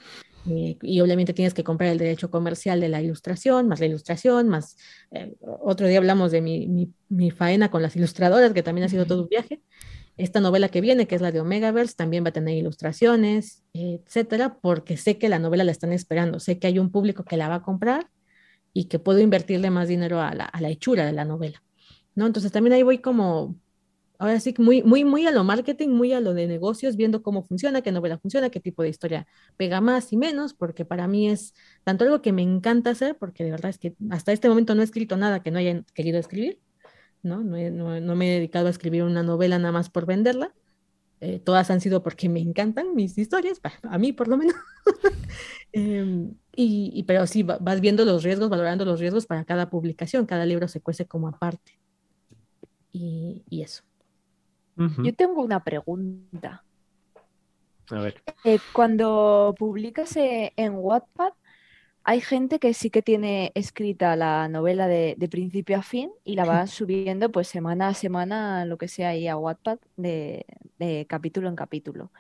Eh, y obviamente tienes que comprar el derecho comercial de la ilustración, más la ilustración, más... eh, otro día hablamos de mi, mi, mi faena con las ilustradoras, que también ha sido todo un viaje. Esta novela que viene, que es la de Omegaverse, también va a tener ilustraciones, etcétera, porque sé que la novela la están esperando, sé que hay un público que la va a comprar y que puedo invertirle más dinero a la, a la hechura de la novela, ¿no? Entonces también ahí voy como, ahora sí, muy, muy, muy a lo marketing, muy a lo de negocios, viendo cómo funciona, qué novela funciona, qué tipo de historia pega más y menos, porque para mí es tanto algo que me encanta hacer, porque de verdad es que hasta este momento no he escrito nada que no haya querido escribir, ¿no? No, no- no me he dedicado a escribir una novela nada más por venderla. Eh, todas han sido porque me encantan mis historias, a mí por lo menos. *laughs* Em, y, y- pero sí, va- vas viendo los riesgos, valorando los riesgos para cada publicación, cada libro se cuece como aparte. Y, y eso. Yo tengo una pregunta. A ver. Eh, cuando publicas eh, en Wattpad, hay gente que sí que tiene escrita la novela de, de principio a fin y la va subiendo pues semana a semana, lo que sea, ahí a Wattpad de, de capítulo en capítulo.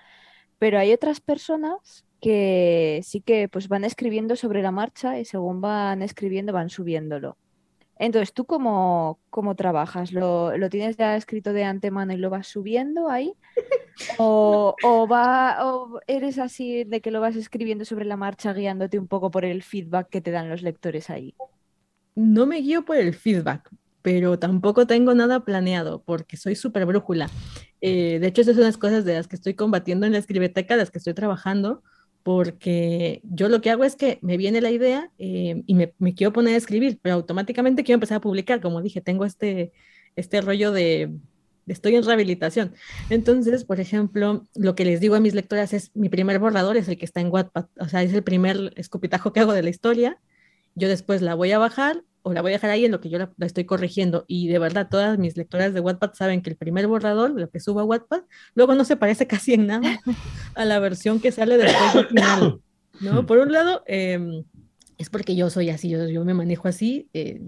Pero hay otras personas que sí que pues van escribiendo sobre la marcha y según van escribiendo van subiéndolo. Entonces, ¿tú cómo, cómo trabajas? ¿Lo, lo tienes ya escrito de antemano y lo vas subiendo ahí? ¿O, *laughs* o va, o eres así de que lo vas escribiendo sobre la marcha, guiándote un poco por el feedback que te dan los lectores ahí? No me guío por el feedback, pero tampoco tengo nada planeado porque soy súper brújula. Eh, de hecho, esas son las cosas de las que estoy combatiendo en la escribeteca, las que estoy trabajando, porque yo lo que hago es que me viene la idea eh, y me, me quiero poner a escribir, pero automáticamente quiero empezar a publicar. Como dije, tengo este, este rollo de, estoy en rehabilitación. Entonces, por ejemplo, lo que les digo a mis lectoras es, mi primer borrador es el que está en Wattpad, o sea, es el primer escupitajo que hago de la historia. Yo después la voy a bajar o la voy a dejar ahí en lo que yo la, la estoy corrigiendo. Y de verdad, todas mis lectoras de Wattpad saben que el primer borrador, lo que subo a Wattpad, luego no se parece *laughs* casi en nada a la versión que sale después del final. ¿no? Por un lado, eh, es porque yo soy así, yo, yo me manejo así. eh,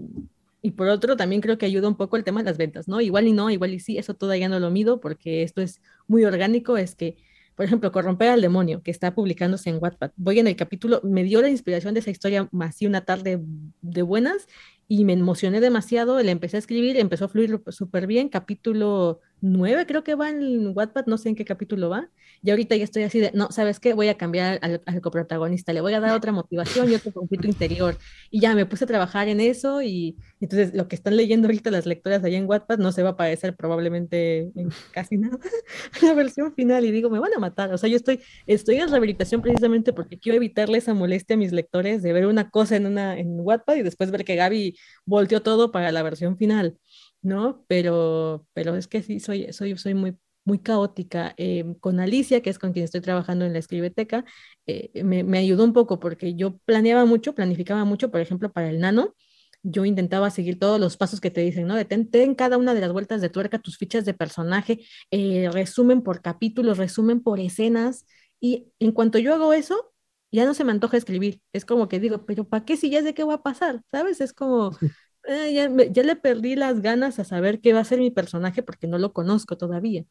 y por otro, también creo que ayuda un poco el tema de las ventas, ¿no? Igual y no, igual y sí, eso todavía no lo mido porque esto es muy orgánico, es que, por ejemplo, Corromper al Demonio, que está publicándose en Wattpad, voy en el capítulo, me dio la inspiración de esa historia así una tarde de buenas y me emocioné demasiado, le empecé a escribir, empezó a fluir súper bien, capítulo 9 creo que va en Wattpad, no sé en qué capítulo va, y ahorita ya estoy así de, no, ¿sabes qué? Voy a cambiar al, al coprotagonista, le voy a dar otra motivación y otro conflicto interior, y ya me puse a trabajar en eso, y entonces lo que están leyendo ahorita las lectoras allá en Wattpad no se va a parecer probablemente en casi nada *laughs* a la versión final, y digo, me van a matar, o sea, yo estoy, estoy en rehabilitación precisamente porque quiero evitarle esa molestia a mis lectores de ver una cosa en, una, en Wattpad y después ver que Gaby volteó todo para la versión final, ¿no? Pero, pero es que sí, soy, soy, soy muy, muy caótica. Eh, con Alicia, que es con quien estoy trabajando en la escribeteca, eh, me, me, ayudó un poco porque yo planeaba mucho, planificaba mucho, por ejemplo, para el nano. Yo intentaba seguir todos los pasos que te dicen, ¿no? Detén ten cada una de las vueltas de tuerca, tus fichas de personaje, eh, resumen por capítulos, resumen por escenas. Y en cuanto yo hago eso, ya no se me antoja escribir. Es como que digo, pero ¿para qué si ya sé qué va a pasar? ¿Sabes? Es como, *laughs* eh, ya, ya, le perdí las ganas a saber qué va a ser mi personaje porque no lo conozco todavía.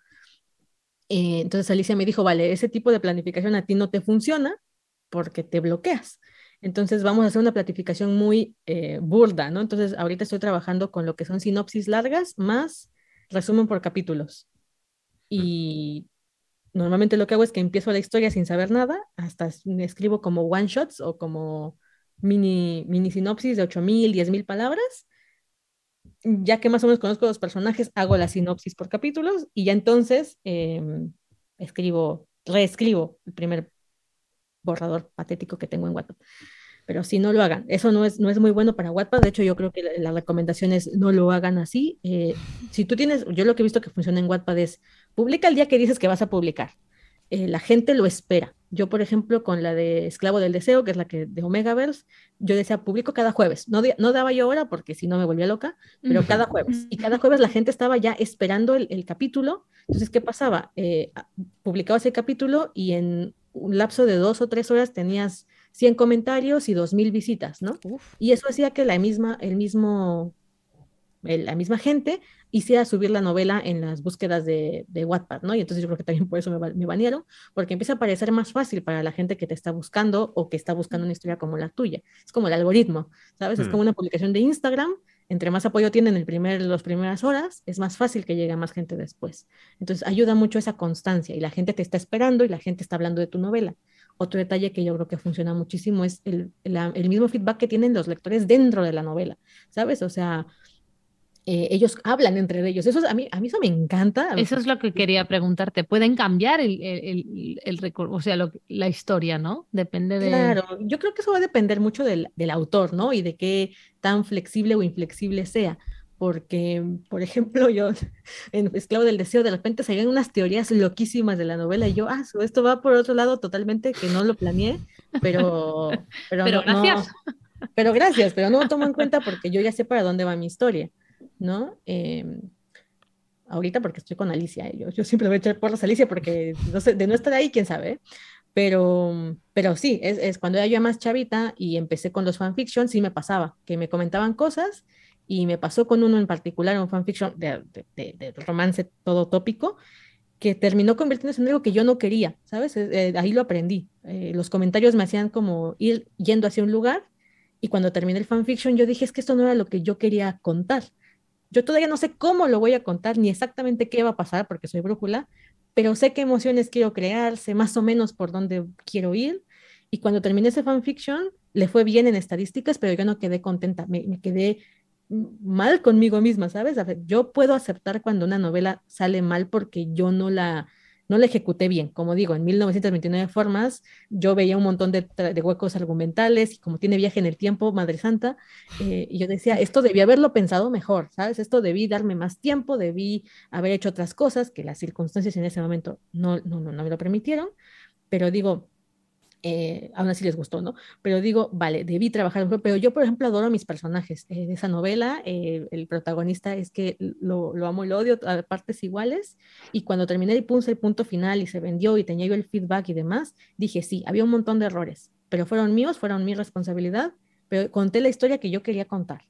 Eh, entonces Alicia me dijo, vale, ese tipo de planificación a ti no te funciona porque te bloqueas. Entonces vamos a hacer una planificación muy eh, burda, ¿no? Entonces ahorita estoy trabajando con lo que son sinopsis largas más resumen por capítulos. Y normalmente lo que hago es que empiezo la historia sin saber nada, hasta escribo como one shots o como mini, mini sinopsis de 8000, 10000 palabras. Ya que más o menos conozco los personajes, hago la sinopsis por capítulos y ya entonces eh, escribo, reescribo el primer borrador patético que tengo en Wattpad. Pero si no lo hagan, eso no es, no es muy bueno para Wattpad. De hecho, yo creo que la, la recomendación es no lo hagan así. Eh, si tú tienes, yo lo que he visto que funciona en Wattpad es publica el día que dices que vas a publicar. Eh, la gente lo espera. Yo, por ejemplo, con la de Esclavo del Deseo, que es la que de Omegaverse, yo decía, publico cada jueves. No, no daba yo hora porque si no me volvía loca, pero cada jueves. Y cada jueves la gente estaba ya esperando el, el capítulo. Entonces, ¿qué pasaba? Eh, publicabas el capítulo y en un lapso de dos o tres horas tenías 100 comentarios y 2.000 visitas, ¿no? Y eso hacía que la misma, el mismo, la misma gente hiciera subir la novela en las búsquedas de, de Wattpad, ¿no? Y entonces yo creo que también por eso me, me banearon, porque empieza a parecer más fácil para la gente que te está buscando o que está buscando una historia como la tuya. Es como el algoritmo, ¿sabes? Es Hmm. como una publicación de Instagram. Entre más apoyo tienen el primer, las primeras horas, es más fácil que llegue a más gente después. Entonces ayuda mucho esa constancia y la gente te está esperando y la gente está hablando de tu novela. Otro detalle que yo creo que funciona muchísimo es el, la- el mismo feedback que tienen los lectores dentro de la novela, ¿sabes? O sea, eh, ellos hablan entre ellos. Eso es- a mí, a mí eso me encanta. Eso es lo que quería preguntarte. Pueden cambiar el, el, el- el o sea, lo la historia, ¿no? Depende de... Claro, yo creo que eso va a depender mucho del, del autor, ¿no? Y de qué tan flexible o inflexible sea. Porque, por ejemplo, yo *laughs* en Esclavo del Deseo de repente salían unas teorías loquísimas de la novela y yo, ah, esto va por otro lado totalmente que no lo planeé, pero, *laughs* pero, Pero no- no- gracias. pero gracias, pero no lo tomo en cuenta porque yo ya sé para dónde va mi historia, ¿no? Em, ahorita porque estoy con Alicia, ¿eh? yo, siempre voy a echar porras a Alicia porque no sé, de no estar ahí, quién sabe, ¿eh? Pero, pero sí, es, es cuando era yo más chavita y empecé con los fanfiction, sí me pasaba, que me comentaban cosas y me pasó con uno en particular, un fanfiction de, de, romance todo tópico, que terminó convirtiéndose en algo que yo no quería, ¿sabes? Eh, eh, ahí lo aprendí. Eh, los comentarios me hacían como ir yendo hacia un lugar y cuando terminé el fanfiction yo dije, es que esto no era lo que yo quería contar. Yo todavía no sé cómo lo voy a contar, ni exactamente qué va a pasar, porque soy brújula, pero sé qué emociones quiero crear, sé más o menos por dónde quiero ir. Y cuando terminé ese fanfiction, le fue bien en estadísticas, pero yo no quedé contenta, me, me quedé mal conmigo misma, ¿sabes? Yo puedo aceptar cuando una novela sale mal porque yo no la, no la ejecuté bien. Como digo, en 1929 formas, yo veía un montón de, huecos argumentales y como tiene viaje en el tiempo, Madre Santa, eh, y yo decía, esto debí haberlo pensado mejor, ¿sabes? Esto debí darme más tiempo, debí haber hecho otras cosas que las circunstancias en ese momento no, no, no, no me lo permitieron, pero digo, eh, aún así les gustó, ¿no? Pero digo, vale, debí trabajar pero yo, por ejemplo, adoro mis personajes eh, de esa novela, eh, el protagonista es que lo, amo y lo odio a partes iguales, y cuando terminé y puse el punto final y se vendió y tenía yo el feedback y demás, dije, sí, había un montón de errores, pero fueron míos, fueron mi responsabilidad, pero conté la historia que yo quería contar.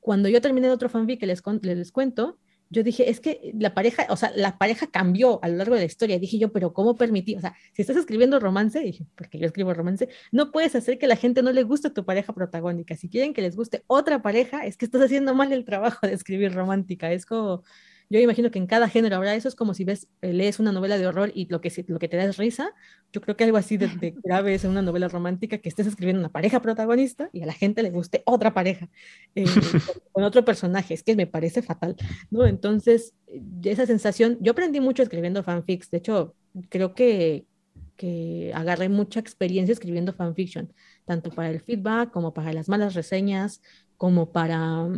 Cuando yo terminé de otro fanfic les, les cuento, yo dije, es que la pareja, o sea, la pareja cambió a lo largo de la historia. Dije yo, pero ¿cómo permití? O sea, si estás escribiendo romance, dije, porque yo escribo romance, no puedes hacer que la gente no le guste tu pareja protagónica. Si quieren que les guste otra pareja, es que estás haciendo mal el trabajo de escribir romántica. Es como, yo imagino que en cada género habrá eso, es como si ves, eh, lees una novela de horror y lo que, lo que te da es risa. Yo creo que algo así de, de *laughs* grave es en una novela romántica que estés escribiendo una pareja protagonista y a la gente le guste otra pareja eh, *laughs* con, otro personaje. Es que me parece fatal, ¿no? Entonces, eh, esa sensación, yo aprendí mucho escribiendo fanfics. De hecho, creo que, que agarré mucha experiencia escribiendo fanfiction, tanto para el feedback como para las malas reseñas, como para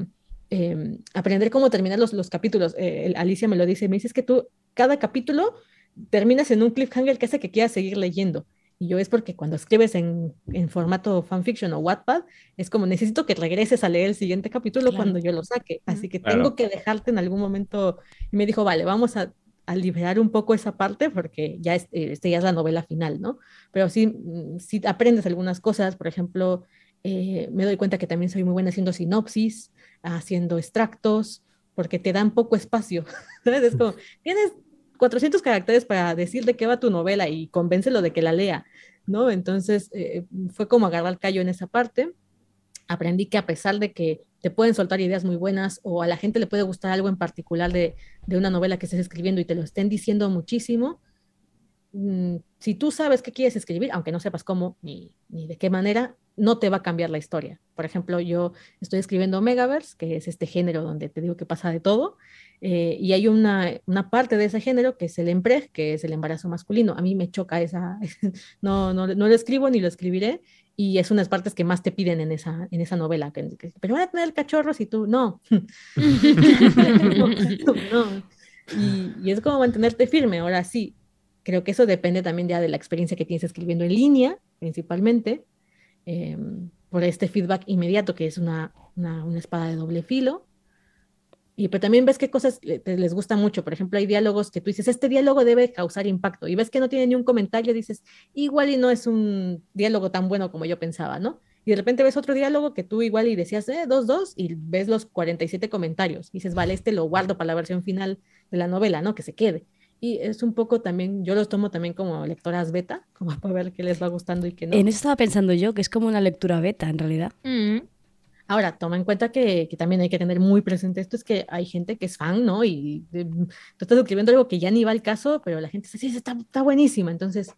eh, aprender cómo terminar los, los capítulos. Eh, Alicia me lo dice, me dice es que tú, cada capítulo terminas en un cliffhanger que hace que quieras seguir leyendo. Y yo es porque cuando escribes en, en formato fanfiction o Wattpad, es como necesito que regreses a leer el siguiente capítulo Claro. cuando yo lo saque. Así que Claro. tengo que dejarte en algún momento. Y me dijo, vale, vamos a, a liberar un poco esa parte porque ya es, eh, este ya es la novela final, ¿no? Pero sí, mm, sí aprendes algunas cosas. Por ejemplo, eh, me doy cuenta que también soy muy buena haciendo sinopsis, haciendo extractos, porque te dan poco espacio. *laughs* Es como, tienes 400 caracteres para decir de qué va tu novela y convéncelo de que la lea, ¿no? Entonces eh, fue como agarrar callo en esa parte. Aprendí que a pesar de que te pueden soltar ideas muy buenas o a la gente le puede gustar algo en particular de, de una novela que estés escribiendo y te lo estén diciendo muchísimo, mm, si tú sabes qué quieres escribir, aunque no sepas cómo ni, ni de qué manera, no te va a cambiar la historia. Por ejemplo, yo estoy escribiendo Megaverse, que es este género donde te digo que pasa de todo, eh, y hay una, una parte de ese género que es el empreg, que es el embarazo masculino. A mí me choca esa, *laughs* no, no, no lo escribo ni lo escribiré, y es unas partes que más te piden en esa, en esa novela. Que, que, pero van a tener cachorros y tú, no. *laughs* *laughs* no, no. Y, y es como mantenerte firme. Ahora sí, creo que eso depende también ya de la experiencia que tienes escribiendo en línea, principalmente, eh, por este feedback inmediato, que es una, una, espada de doble filo. Y pero también ves qué cosas te- les gusta mucho. Por ejemplo, hay diálogos que tú dices, este diálogo debe causar impacto. Y ves que no tiene ni un comentario, dices, igual y no es un diálogo tan bueno como yo pensaba, ¿no? Y de repente ves otro diálogo que tú igual y decías, eh, dos, dos, y ves los 47 comentarios. Y dices, vale, este lo guardo para la versión final de la novela, ¿no? Que se quede. Y es un poco también, yo los tomo también como lectoras beta, *laughs* como para ver qué les va gustando y qué no. En eso estaba pensando yo, que es como una lectura beta en realidad. Mm. Ahora, toma en cuenta que, que también hay que tener muy presente esto, es que hay gente que es fan, ¿no? Y de- tú estás escribiendo algo que ya ni va al caso, pero la gente dice, sí, está, está buenísima. Entonces,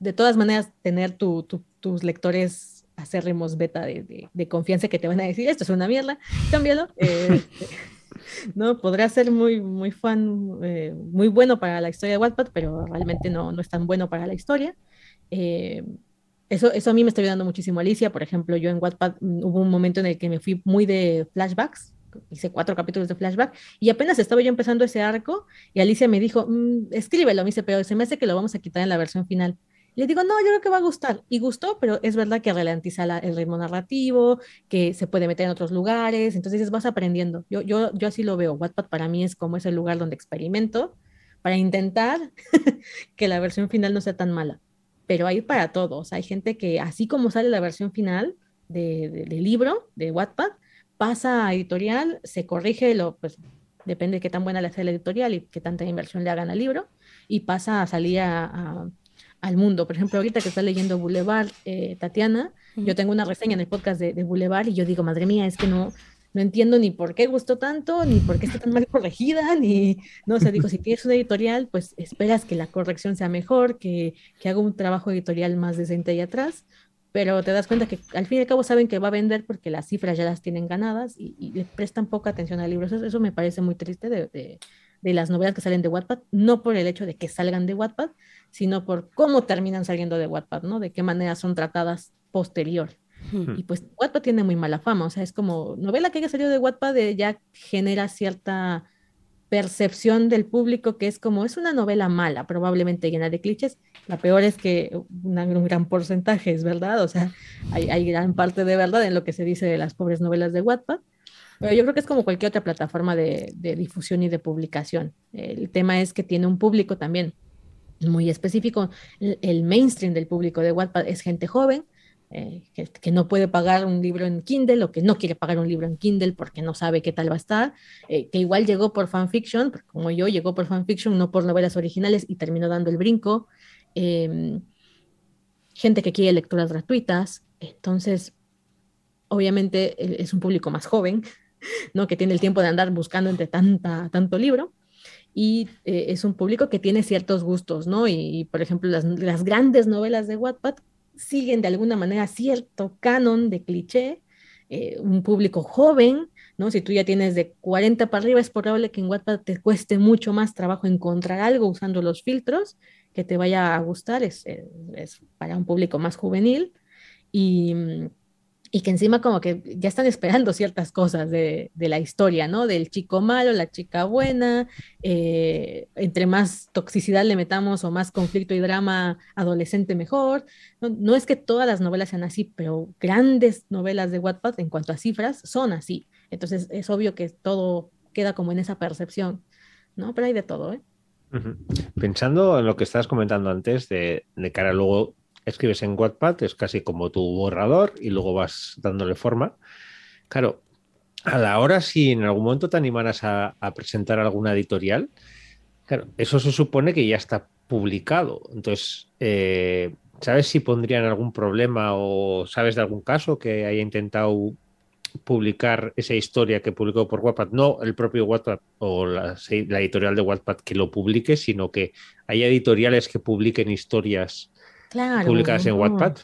de todas maneras, tener tu- tu- tus lectores acérrimos beta de, de- de confianza que te van a decir, esto es una mierda, cámbialo. *laughs* eh, no, podrá ser muy, muy fan, eh, muy bueno para la historia de Wattpad, pero realmente no, no es tan bueno para la historia. Eh, eso, eso a mí me está ayudando muchísimo Alicia. Por ejemplo, yo en Wattpad mm, hubo un momento en el que me fui muy de flashbacks. Hice cuatro capítulos de flashback y apenas estaba yo empezando ese arco y Alicia me dijo, "Mm, escríbelo, me dice, pero se me hace que lo vamos a quitar en la versión final. Le digo, no, yo creo que va a gustar. Y gustó, pero es verdad que ralentiza la- el ritmo narrativo, que se puede meter en otros lugares. Entonces vas aprendiendo. Yo, yo, yo así lo veo. Wattpad para mí es como ese lugar donde experimento para intentar *laughs* que la versión final no sea tan mala pero hay para todos. Hay gente que, así como sale la versión final de, de- del libro, de Wattpad, pasa a editorial, se corrige, lo, pues depende de qué tan buena le sea la editorial y qué tanta inversión le hagan al libro, y pasa a salir a- a- al mundo. Por ejemplo, ahorita que está leyendo Boulevard, eh, Tatiana, yo tengo una reseña en el podcast de, de Boulevard y yo digo, madre mía, es que no, no entiendo ni por qué gustó tanto, ni por qué está tan mal corregida, ni, no, o sea, digo, si tienes una editorial, pues esperas que la corrección sea mejor, que, que haga un trabajo editorial más decente ahí atrás, pero te das cuenta que al fin y al cabo saben que va a vender porque las cifras ya las tienen ganadas y, y le prestan poca atención al libro. Eso, eso me parece muy triste de, de, de las novelas que salen de Wattpad, no por el hecho de que salgan de Wattpad, sino por cómo terminan saliendo de Wattpad, ¿no? De qué manera son tratadas posterior. Hmm. Y pues Wattpad tiene muy mala fama, o sea, es como novela que haya salido de Wattpad eh, ya genera cierta percepción del público que es como, es una novela mala, probablemente llena de clichés. La peor es que una- un gran porcentaje es verdad, o sea, hay, hay gran parte de verdad en lo que se dice de las pobres novelas de Wattpad. Pero yo creo que es como cualquier otra plataforma de, de difusión y de publicación. El tema es que tiene un público también muy específico. El, mainstream del público de Wattpad es gente joven, eh, que, no puede pagar un libro en Kindle o que no quiere pagar un libro en Kindle porque no sabe qué tal va a estar, eh, que igual llegó por fanfiction, como yo, llegó por fanfiction, no por novelas originales y terminó dando el brinco. Eh, gente que quiere lecturas gratuitas, entonces obviamente eh, es un público más joven, *laughs* ¿no? que tiene el tiempo de andar buscando entre tanta, tanto libro y eh, es un público que tiene ciertos gustos, ¿no? Y, por ejemplo, las, grandes novelas de Wattpad siguen de alguna manera cierto canon de cliché, eh, un público joven, ¿no? Si tú ya tienes de 40 para arriba, es probable que en Wattpad te cueste mucho más trabajo encontrar algo usando los filtros que te vaya a gustar, es, es, es para un público más juvenil y y que encima como que ya están esperando ciertas cosas de, de, la historia, ¿no? Del chico malo, la chica buena, eh, entre más toxicidad le metamos o más conflicto y drama adolescente mejor. No, no, es que todas las novelas sean así, pero grandes novelas de Wattpad en cuanto a cifras son así. Entonces es obvio que todo queda como en esa percepción, ¿no? Pero hay de todo, ¿eh? Pensando en lo que estabas comentando antes de, de cara luego escribes en Wattpad, es casi como tu borrador y luego vas dándole forma. Claro, a la hora si en algún momento te animaras a, presentar alguna editorial, claro, eso se supone que ya está publicado. Entonces, eh, ¿sabes si pondrían algún problema o sabes de algún caso que haya intentado publicar esa historia que publicó por Wattpad? No el propio Wattpad o la, editorial de Wattpad que lo publique, sino que haya editoriales que publiquen historias claro, publicadas en. Wattpad.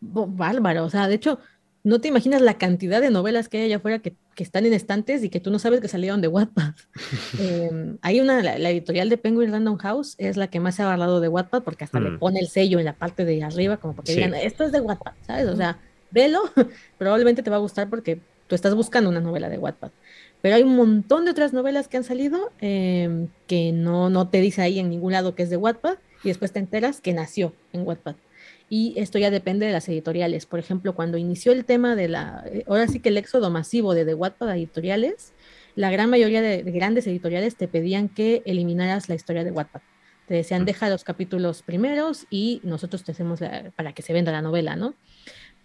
Bárbaro, o sea, de hecho, no te imaginas la cantidad de novelas que hay allá afuera que, que están en estantes y que tú no sabes que salieron de Wattpad. *laughs* eh, hay una, la, la, editorial de Penguin Random House es la que más se ha hablado de Wattpad porque hasta mm. le pone el sello en la parte de arriba como para que sí. digan, esto es de Wattpad, ¿sabes? O sea, velo, *laughs* probablemente te va a gustar porque tú estás buscando una novela de Wattpad. Pero hay un montón de otras novelas que han salido eh, que no, no te dice ahí en ningún lado que es de Wattpad y después te enteras que nació en Wattpad. Y esto ya depende de las editoriales. Por ejemplo, cuando inició el tema de la, ahora sí que el éxodo masivo de The Wattpad a editoriales, la gran mayoría de, de grandes editoriales te pedían que eliminaras la historia de Wattpad. Te decían, deja los capítulos primeros y nosotros te hacemos la- para que se venda la novela, ¿no?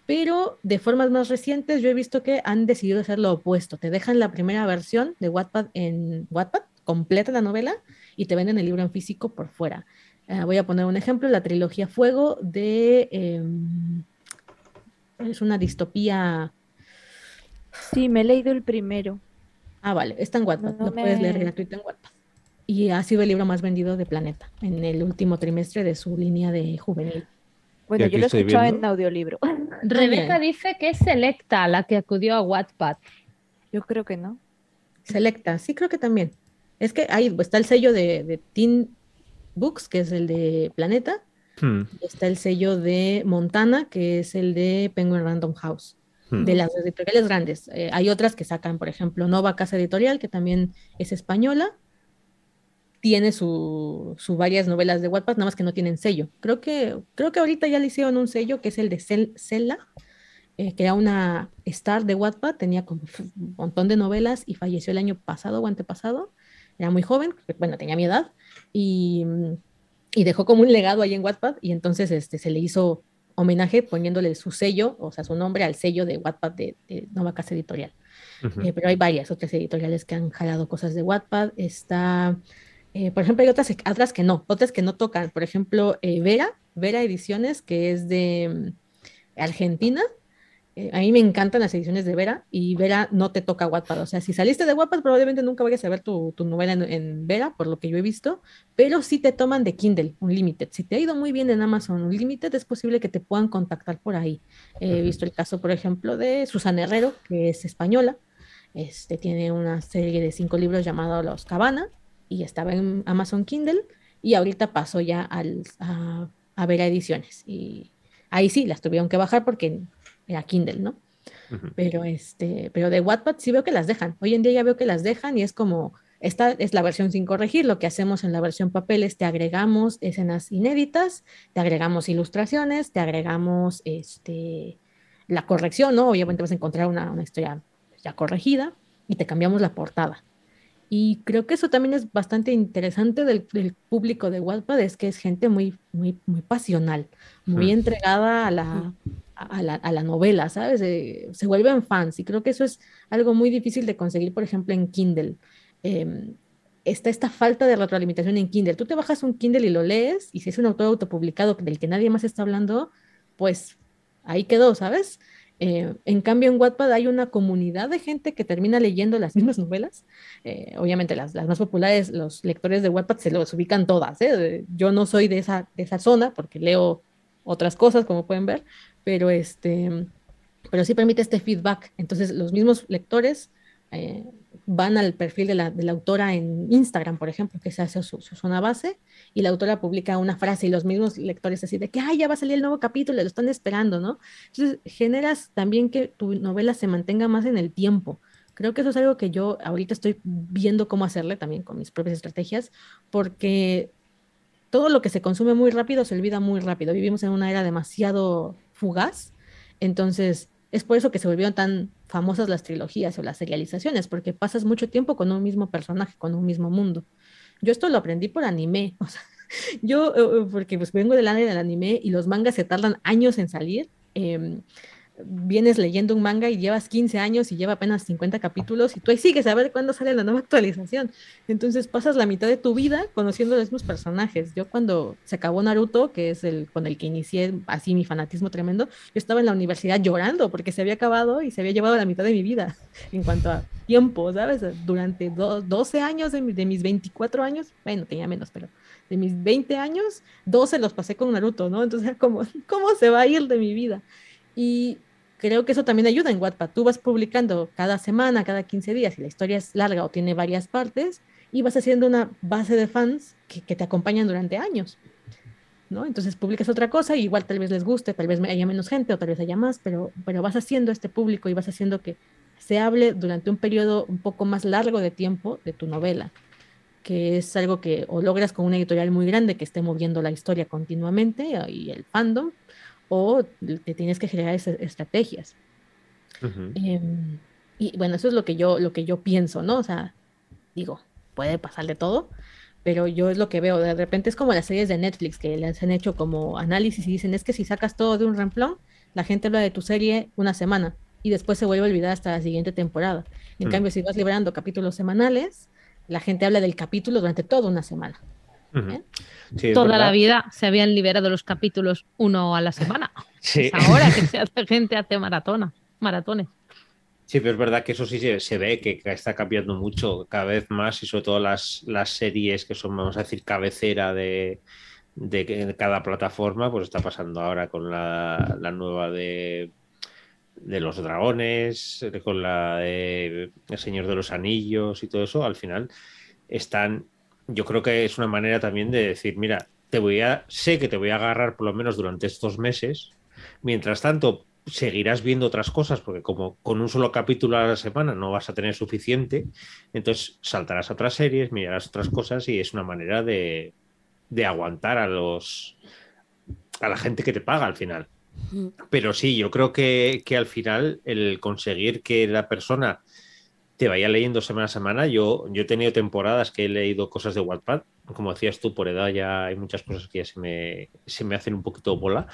Pero de formas más recientes yo he visto que han decidido hacer lo opuesto. Te dejan la primera versión de Wattpad en Wattpad, completa la novela, y te venden el libro en físico por fuera. Eh, voy a poner un ejemplo, la trilogía Fuego de... em, es una distopía... Sí, me he leído el primero. Ah, vale, está en Wattpad, No lo puedes leer gratuito en Wattpad. Y ha sido el libro más vendido de Planeta en el último trimestre de su línea de juvenil. Bueno, yo lo he escuchado viendo. en audiolibro. *laughs* Rebeca bien. dice que es Selecta la que acudió a Wattpad. Yo creo que no. Selecta, sí creo que también. Es que ahí está el sello de, de Teen Books, que es el de Planeta, Hmm, está el sello de Montana, que es el de Penguin Random House. hmm. de las editoriales grandes. Eh, hay otras que sacan, por ejemplo, Nova Casa Editorial, que también es española. Tiene su, su varias novelas de Wattpad, nada más que no tienen sello. Creo que, creo que ahorita ya le hicieron un sello, que es el de Cel- Cela, eh, que era una star de Wattpad, tenía como un montón de novelas y falleció el año pasado o antepasado. Era muy joven, bueno, tenía mi edad, y, mm, y dejó como un legado ahí en Wattpad, y entonces este, se le hizo homenaje poniéndole su sello, o sea, su nombre al sello de Wattpad de, de Nova Casa Editorial. Eh, pero hay varias otras editoriales que han jalado cosas de Wattpad. Está, eh, por ejemplo, hay otras, otras que no, otras que no tocan. Por ejemplo, eh, Vera, Vera Ediciones, que es de mm, Argentina. Eh, a mí me encantan las ediciones de Vera y Vera no te toca Wattpad. O sea, si saliste de Wattpad, probablemente nunca vayas a ver tu, tu novela en, en Vera, por lo que yo he visto, pero sí te toman de Kindle Unlimited. Si te ha ido muy bien en Amazon Unlimited, es posible que te puedan contactar por ahí. He visto el caso, por ejemplo, de Susana Herrero, que es española. Este tiene una serie de cinco libros llamado Los Cabana y estaba en Amazon Kindle y ahorita pasó ya al, a, a Vera Ediciones. Y ahí sí, las tuvieron que bajar porque era Kindle, ¿no? Pero este, pero de Wattpad sí veo que las dejan. Hoy en día ya veo que las dejan y es como, esta es la versión sin corregir. Lo que hacemos en la versión papel es te agregamos escenas inéditas, te agregamos ilustraciones, te agregamos este, la corrección, ¿no? Obviamente vas a encontrar una, una historia ya corregida y te cambiamos la portada. Y creo que eso también es bastante interesante del, del público de Wattpad, es que es gente muy, muy, muy pasional, muy entregada a la, a la, a la novela, ¿sabes? Eh, se vuelven fans y creo que eso es algo muy difícil de conseguir, por ejemplo, en Kindle. Eh, está esta falta de retroalimentación en Kindle. Tú te bajas un Kindle y lo lees y si es un autor autopublicado del que nadie más está hablando, pues ahí quedó, ¿sabes? Eh, en cambio, en Wattpad hay una comunidad de gente que termina leyendo las *laughs* mismas novelas. Eh, obviamente, las, las, más populares, los lectores de Wattpad se los ubican todas. ¿eh? Yo no soy de esa, de esa zona porque leo otras cosas, como pueden ver, pero, este, pero sí permite este feedback. Entonces, los mismos lectores eh, van al perfil de la, de la, autora en Instagram, por ejemplo, que se hace su, su, zona base, y la autora publica una frase y los mismos lectores así de que, ya va a salir el nuevo capítulo, lo están esperando, ¿no? Entonces, generas también que tu novela se mantenga más en el tiempo. Creo que eso es algo que yo ahorita estoy viendo cómo hacerle también con mis propias estrategias, porque todo lo que se consume muy rápido se olvida muy rápido. Vivimos en una era demasiado fugaz, entonces es por eso que se volvieron tan famosas las trilogías o las serializaciones, porque pasas mucho tiempo con un mismo personaje, con un mismo mundo. Yo esto lo aprendí por anime, *laughs* o sea, yo, eh, porque pues vengo del área del anime y los mangas se tardan años en salir. Eh, vienes leyendo un manga y llevas 15 años y lleva apenas 50 capítulos y tú ahí sigues a ver cuándo sale la nueva actualización. Entonces pasas la mitad de tu vida conociendo los mismos personajes. Yo cuando se acabó Naruto, que es el con el que inicié así mi fanatismo tremendo, yo estaba en la universidad llorando porque se había acabado y se había llevado la mitad de mi vida *laughs* en cuanto a tiempo, ¿sabes? Durante do 12 años de, de mis 24 años, bueno, tenía menos, pero de mis 20 años, 12 los pasé con Naruto, ¿no? Entonces, como, *laughs* ¿cómo se va a ir de mi vida? Y creo que eso también ayuda en Wattpad. Tú vas publicando cada semana, cada 15 días, y la historia es larga o tiene varias partes, y vas haciendo una base de fans que, que te acompañan durante años. ¿no? Entonces publicas otra cosa, y igual tal vez les guste, tal vez haya menos gente o tal vez haya más, pero, pero vas haciendo este público y vas haciendo que se hable durante un periodo un poco más largo de tiempo de tu novela, que es algo que o logras con una editorial muy grande que esté moviendo la historia continuamente y el fandom, o te tienes que generar esas estrategias. Uh -huh. eh, Y bueno, eso es lo que yo, lo que yo pienso, ¿no? O sea, digo, puede pasar de todo, pero yo es lo que veo. De repente es como las series de Netflix que les han hecho como análisis y dicen, es que si sacas todo de un renplón, la gente habla de tu serie una semana y después se vuelve a olvidar hasta la siguiente temporada. En Mm. cambio, si vas liberando capítulos semanales, la gente habla del capítulo durante toda una semana. ¿Eh? Sí, Toda la vida se habían liberado los capítulos uno a la semana. *laughs* Sí. Es ahora que se hace gente hace maratona, maratones. Sí, pero es verdad que eso sí se, se ve que está cambiando mucho cada vez más y sobre todo las, las series que son, vamos a decir, cabecera de, de cada plataforma, pues está pasando ahora con la, la nueva de, de los dragones, con la de El Señor de los Anillos y todo eso. Al final están, yo creo que es una manera también de decir, mira, te voy a, sé que te voy a agarrar por lo menos durante estos meses. Mientras tanto, seguirás viendo otras cosas, porque como con un solo capítulo a la semana no vas a tener suficiente, entonces saltarás a otras series, mirarás otras cosas y es una manera de, de aguantar a los a la gente que te paga al final. Pero sí, yo creo que, que al final el conseguir que la persona te vaya leyendo semana a semana, yo, yo he tenido temporadas que he leído cosas de Wattpad, como decías tú, por edad ya hay muchas cosas que ya se me, se me hacen un poquito bola,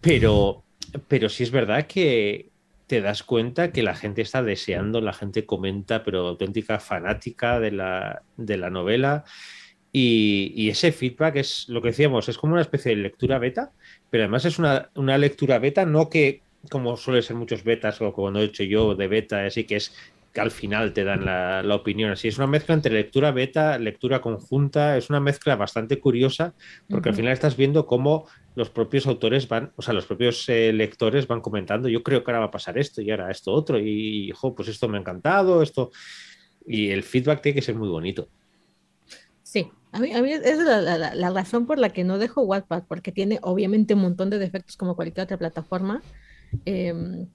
pero, pero sí es verdad que te das cuenta que la gente está deseando, la gente comenta, pero auténtica fanática de la, de la novela. Y, y ese feedback es lo que decíamos, es como una especie de lectura beta, pero además es una, una lectura beta, no que como suele ser muchos betas o cuando he hecho yo de beta, así que es que al final te dan la, la opinión. Así es una mezcla entre lectura beta, lectura conjunta, es una mezcla bastante curiosa, porque al final estás viendo cómo los propios autores van, o sea, los propios eh, lectores van comentando, yo creo que ahora va a pasar esto y ahora esto otro, y, jo, pues esto me ha encantado, esto. Y el feedback tiene que ser muy bonito. Sí, a mí, a mí es la, la- la- la razón por la que no dejo Wattpad, porque tiene obviamente un montón de defectos como cualquier otra plataforma. em,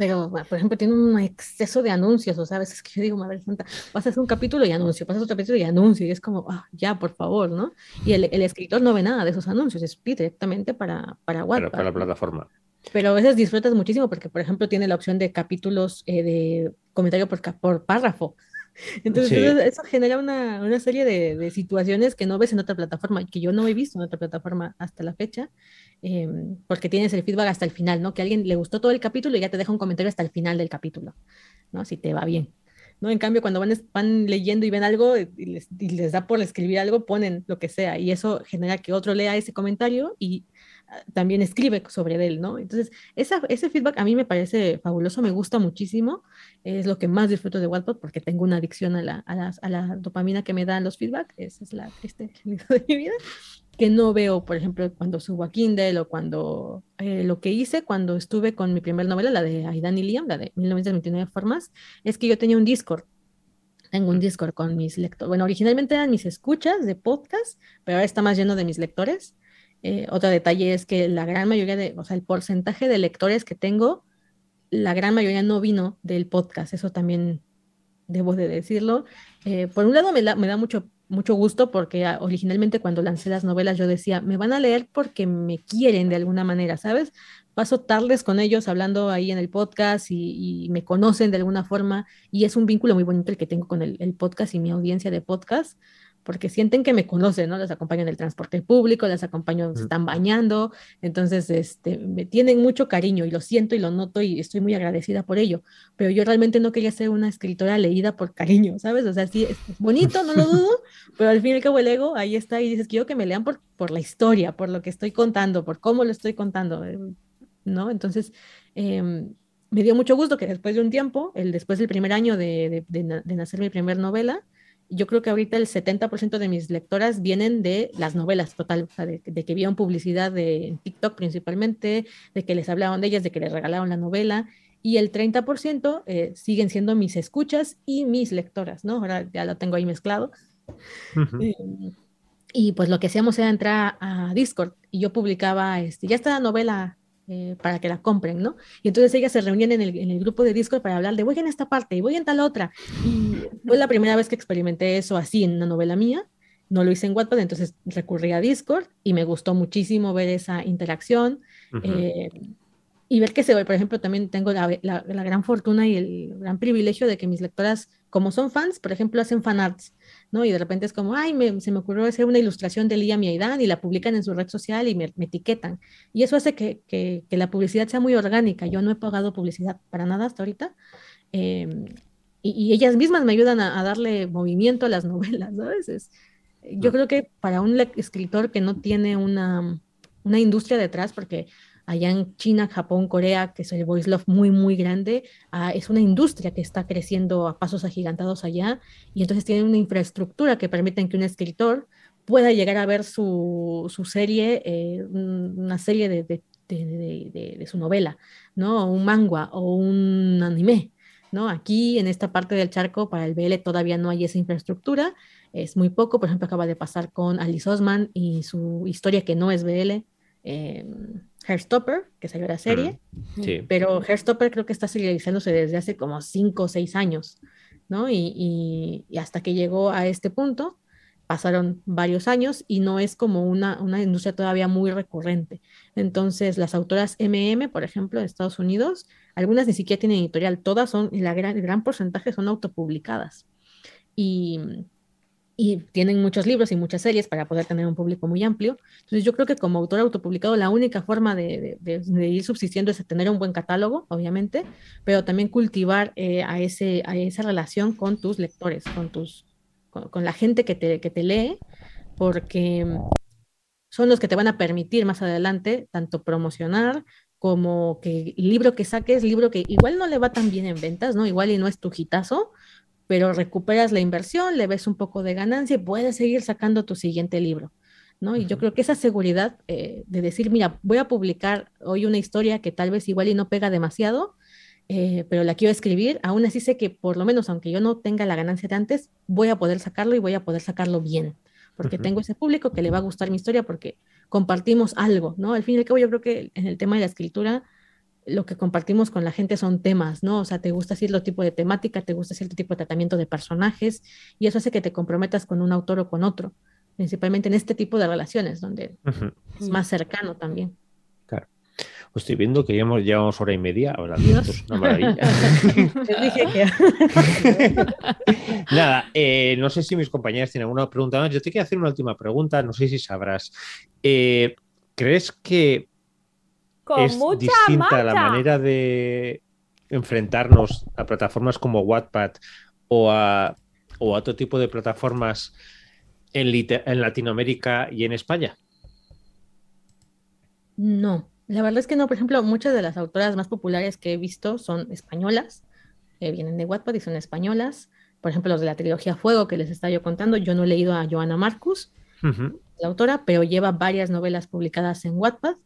pero, bueno, por ejemplo, tiene un exceso de anuncios, o sea, a veces que yo digo, madre santa, pasas un capítulo y anuncio, pasas otro capítulo y anuncio, y es como, ah, ya, por favor, ¿no? Y el, el escritor no ve nada de esos anuncios, es directamente para, para Wattpad. para la plataforma. Pero a veces disfrutas muchísimo porque, por ejemplo, tiene la opción de capítulos eh, de comentario por, por párrafo. Entonces, Sí. entonces, eso genera una, una serie de, de situaciones que no ves en otra plataforma, que yo no he visto en otra plataforma hasta la fecha, em, porque tienes el feedback hasta el final, ¿no? Que a alguien le gustó todo el capítulo y ya te deja un comentario hasta el final del capítulo, ¿no? Si te va bien. ¿no? En cambio, cuando van, van leyendo y ven algo y les, y les da por escribir algo, ponen lo que sea y eso genera que otro lea ese comentario y también escribe sobre él, ¿no? Entonces, esa, ese feedback a mí me parece fabuloso, me gusta muchísimo, es lo que más disfruto de Wattpad porque tengo una adicción a la, a las- a la dopamina que me dan los feedback, esa es la triste *laughs* realidad de mi vida, que no veo, por ejemplo, cuando subo a Kindle o cuando eh, lo que hice cuando estuve con mi primera novela, la de Aidan y Liam, la de 1929 formas, es que yo tenía un Discord. Tengo un Discord con mis lectores. Bueno, originalmente eran mis escuchas de podcast, pero ahora está más lleno de mis lectores. Eh, otro detalle es que la gran mayoría de, o sea, el porcentaje de lectores que tengo, la gran mayoría no vino del podcast. Eso también debo de decirlo. Eh, por un lado me da, mucho, mucho gusto porque ah, originalmente cuando lancé las novelas yo decía, me van a leer porque me quieren de alguna manera, ¿sabes? Paso tardes con ellos hablando ahí en el podcast y, me conocen de alguna forma y es un vínculo muy bonito el que tengo con el podcast y mi audiencia de podcast porque sienten que me conocen, ¿no? Les acompaño en el transporte público, les acompaño, se están bañando, entonces este, me tienen mucho cariño y lo siento y lo noto y estoy muy agradecida por ello, pero yo realmente no quería ser una escritora leída por cariño, ¿sabes? O sea, sí, es, bonito, no lo dudo, *laughs* pero al fin y al cabo el ego ahí está y dices, quiero que me lean por, por la historia, por lo que estoy contando, por cómo lo estoy contando, eh, ¿no? Entonces, eh, me dio mucho gusto que después de un tiempo, el, después del primer año de, de, de, de nacer mi primer novela, yo creo que ahorita el 70% de mis lectoras vienen de las novelas, total, o sea, de, de, que vieron publicidad de en TikTok principalmente, de que les hablaron de ellas, de que les regalaron la novela, y el 30% eh, siguen siendo mis escuchas y mis lectoras, ¿no? Ahora ya lo tengo ahí mezclado. Uh -huh. eh, y pues lo que hacíamos era entrar a Discord y yo publicaba, este, ya está la novela eh, para que la compren, ¿no? Y entonces ellas se reunían en el, en el, grupo de Discord para hablar de voy en esta parte y voy en tal otra. Y fue la primera vez que experimenté eso así en una novela mía. No lo hice en Wattpad, entonces recurrí a Discord y me gustó muchísimo ver esa interacción. Uh -huh. eh, y ver que se ve, por ejemplo, también tengo la, la, la, gran fortuna y el gran privilegio de que mis lectoras, como son fans, por ejemplo, hacen fanarts, ¿no? Y de repente es como, ay, me, se me ocurrió hacer una ilustración de Liam y Aidan y la publican en su red social y me, me etiquetan. Y eso hace que, que, que, la publicidad sea muy orgánica. Yo no he pagado publicidad para nada hasta ahorita. Eh, y, y, ellas mismas me ayudan a, a, darle movimiento a las *laughs* novelas, ¿sabes? Es, yo creo que para un escritor que no tiene una, una industria detrás, porque allá en China, Japón, Corea, que es el voice love muy, muy grande, uh, es una industria que está creciendo a pasos agigantados allá y entonces tienen una infraestructura que permiten que un escritor pueda llegar a ver su, su serie, eh, una serie de, de, de, de, su novela, ¿no? O un manga o un anime, ¿no? Aquí en esta parte del charco para el BL todavía no hay esa infraestructura, es muy poco, por ejemplo acaba de pasar con Alice Osman y su historia que no es BL, eh, Hairstopper, que salió la serie, mm, sí. pero Hairstopper creo que está serializándose desde hace como 5 o 6 años, ¿no? Y, y, y, hasta que llegó a este punto, pasaron varios años y no es como una, una industria todavía muy recurrente. Entonces, las autoras MM, por ejemplo, de Estados Unidos, algunas ni siquiera tienen editorial, todas son, la gran, el gran porcentaje son autopublicadas. Y, y tienen muchos libros y muchas series para poder tener un público muy amplio. Entonces yo creo que como autor autopublicado la única forma de, de, ir subsistiendo es tener un buen catálogo, obviamente, pero también cultivar eh, a, ese, a esa relación con tus lectores, con, tus, con, con la gente que te, que te lee, porque son los que te van a permitir más adelante tanto promocionar como que el libro que saques, libro que igual no le va tan bien en ventas, ¿no? Igual y no es tu hitazo, pero recuperas la inversión, le ves un poco de ganancia y puedes seguir sacando tu siguiente libro. ¿no? Y yo creo que esa seguridad eh, de decir, mira, voy a publicar hoy una historia que tal vez igual y no pega demasiado, eh, pero la quiero escribir, aún así sé que por lo menos aunque yo no tenga la ganancia de antes, voy a poder sacarlo y voy a poder sacarlo bien, porque uh -huh. tengo ese público que le va a gustar mi historia porque compartimos algo, ¿no? Al fin y al cabo yo creo que en el tema de la escritura, lo que compartimos con la gente son temas, ¿no? O sea, te gusta cierto tipo de temática, te gusta cierto tipo de tratamiento de personajes, y eso hace que te comprometas con un autor o con otro, principalmente en este tipo de relaciones, donde uh -huh. es más cercano también. Claro. Pues estoy viendo que llevamos, llevamos hora y media hablando, esto es una maravilla. *laughs* dije que... *laughs* Nada, eh, no sé si mis compañeras tienen alguna pregunta más. Yo te quiero hacer una última pregunta, no sé si sabrás. Eh, ¿Crees que con es mucha distinta marcha. la manera de enfrentarnos a plataformas como Wattpad o a, o a otro tipo de plataformas en, en, Latinoamérica y en España? No, la verdad es que no. Por ejemplo, muchas de las autoras más populares que he visto son españolas, eh, vienen de Wattpad y son españolas. Por ejemplo, los de la trilogía Fuego que les estaba yo contando, yo no he leído a Joana Marcus, uh -huh. la autora, pero lleva varias novelas publicadas en Wattpad.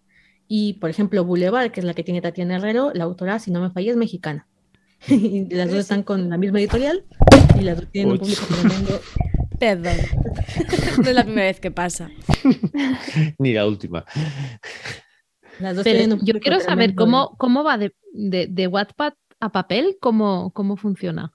Y, por ejemplo, Boulevard, que es la que tiene Tatiana Herrero, la autora, si no me falla, es mexicana. *laughs* y las dos están con la misma editorial y las dos tienen un público tremendo. *laughs* Perdón. *laughs* no es la primera vez que pasa. Ni la última. Las dos Pero yo quiero saber cómo, cómo va de, de, de Wattpad a papel, cómo, cómo funciona.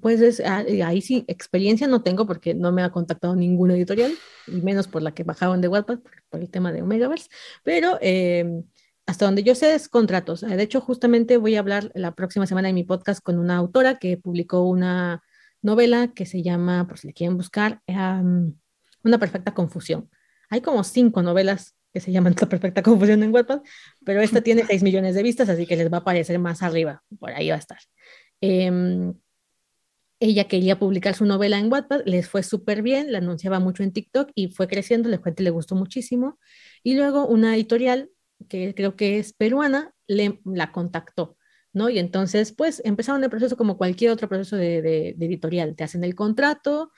Pues es, ahí sí, experiencia no tengo porque no me ha contactado ninguna editorial, y menos por la que bajaron de Wattpad, por, por el tema de Omegaverse, pero eh, hasta donde yo sé es contratos. De hecho, justamente voy a hablar la próxima semana en mi podcast con una autora que publicó una novela que se llama, por si le quieren buscar, um, Una perfecta confusión. Hay como cinco novelas que se llaman *laughs* La perfecta confusión en Wattpad, pero esta *laughs* tiene 6 millones de vistas, así que les va a aparecer más arriba, por ahí va a estar. Eh, ella quería publicar su novela en Wattpad, les fue súper bien, la anunciaba mucho en TikTok y fue creciendo, la gente le gustó muchísimo. Y luego una editorial, que creo que es peruana, le, la contactó, ¿no? Y entonces, pues, empezaron el proceso como cualquier otro proceso de, de, de editorial. Te hacen el contrato,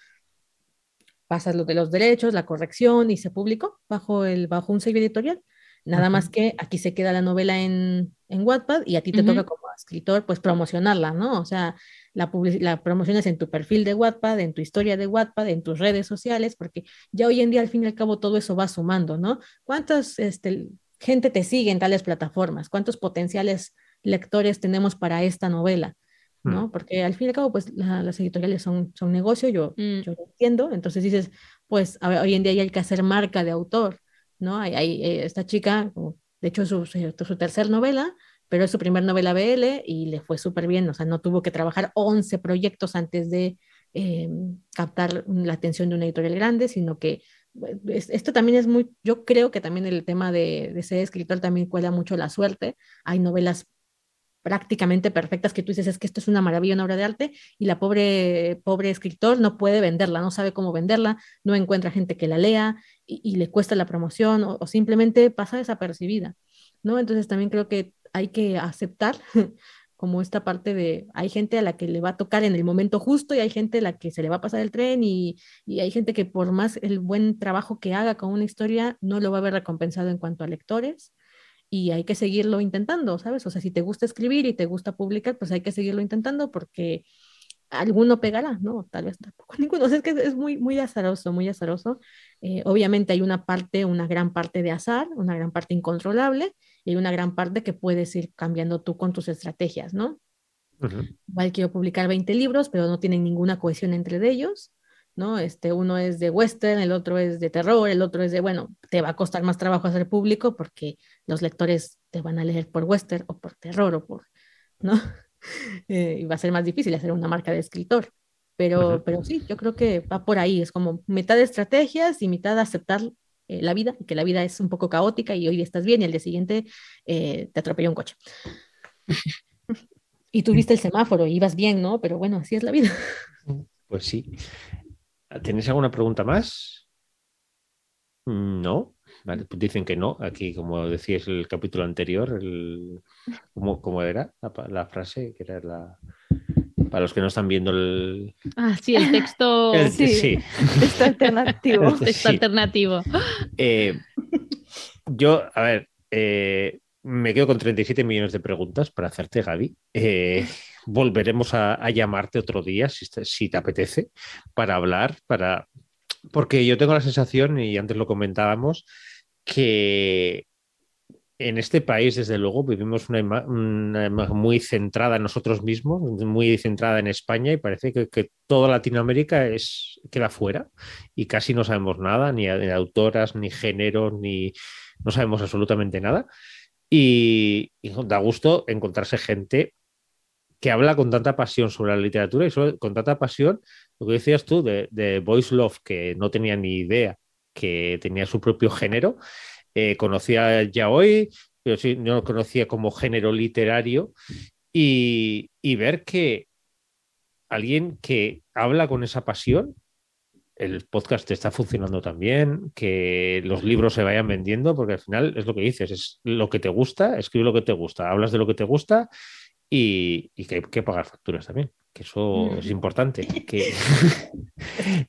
pasas lo de los derechos, la corrección y se publicó bajo, el, bajo un sello editorial. Nada uh -huh. más que aquí se queda la novela en, en Wattpad y a ti te uh -huh. toca como escritor pues promocionarla, ¿no? O sea, la, la promociones en tu perfil de Wattpad, en tu historia de Wattpad, en tus redes sociales, porque ya hoy en día al fin y al cabo todo eso va sumando, ¿no? ¿Cuántas este, gente te sigue en tales plataformas? ¿Cuántos potenciales lectores tenemos para esta novela? ¿no? Mm. Porque al fin y al cabo, pues la, las editoriales son, son negocio, yo, mm. yo lo entiendo, entonces dices, pues ver, hoy en día hay que hacer marca de autor, ¿no? Hay, hay esta chica, de hecho, su, su, su tercer novela, pero es su primer novela BL y le fue súper bien, o sea, no tuvo que trabajar 11 proyectos antes de eh, captar la atención de una editorial grande, sino que eh, esto también es muy, yo creo que también el tema de, de ser escritor también cuela mucho la suerte. Hay novelas prácticamente perfectas que tú dices es que esto es una maravilla, una obra de arte y la pobre pobre escritor no puede venderla, no sabe cómo venderla, no encuentra gente que la lea y, y le cuesta la promoción o, o, simplemente pasa desapercibida, ¿no? Entonces también creo que hay que aceptar *laughs* como esta parte de, hay gente a la que le va a tocar en el momento justo y hay gente a la que se le va a pasar el tren y, y hay gente que por más el buen trabajo que haga con una historia, no lo va a ver recompensado en cuanto a lectores y hay que seguirlo intentando, ¿sabes? O sea, si te gusta escribir y te gusta publicar, pues hay que seguirlo intentando porque alguno pegará, ¿no? Tal vez tampoco *laughs* ninguno. O sea, es que es muy, muy azaroso, muy azaroso. Eh, obviamente hay una parte, una gran parte de azar, una gran parte incontrolable y hay una gran parte que puedes ir cambiando tú con tus estrategias, ¿no? Uh -huh. Igual quiero publicar 20 libros, pero no tienen ninguna cohesión entre ellos, ¿no? Este, uno es de western, el otro es de terror, el otro es de, bueno, te va a costar más trabajo hacer público porque los lectores te van a leer por western o por terror o por, ¿no? *laughs* eh, y va a ser más difícil hacer una marca de escritor. Pero, uh -huh. pero sí, yo creo que va por ahí, es como mitad de estrategias y mitad de aceptar eh, la vida, que la vida es un poco caótica y hoy estás bien y el día siguiente eh, te atropelló un coche. y tú viste el semáforo y ibas bien, ¿no? Pero bueno, así es la vida. Pues sí. ¿Tenéis alguna pregunta más? No. Vale, pues dicen que no. Aquí, como decías el capítulo anterior, el... ¿Cómo, ¿cómo, era la, la, frase? Que era la... Para los que no están viendo el. Ah, sí, el texto. *laughs* El, sí, sí. Texto alternativo. *laughs* El texto Sí. alternativo. Eh, yo, a ver, eh, me quedo con 37 millones de preguntas para hacerte, Gaby. Eh, volveremos a, a, llamarte otro día, si, si, te apetece, para hablar, para... porque yo tengo la sensación, y antes lo comentábamos, que en este país, desde luego, vivimos una, una muy centrada en nosotros mismos, muy centrada en España, y parece que, que toda Latinoamérica es, queda fuera y casi no sabemos nada, ni de autoras, ni géneros, ni no sabemos absolutamente nada. Y, y, da gusto encontrarse gente que habla con tanta pasión sobre la literatura y sobre, con tanta pasión, lo que decías tú de, de Voice Love, que no tenía ni idea que tenía su propio género, eh, conocía ya hoy, pero sí, no lo conocía como género literario, y, y, ver que alguien que habla con esa pasión, el podcast está funcionando también, que los libros se vayan vendiendo, porque al final es lo que dices, es lo que te gusta, escribe lo que te gusta, hablas de lo que te gusta y, y que hay que pagar facturas también, que eso mm. es importante. Que...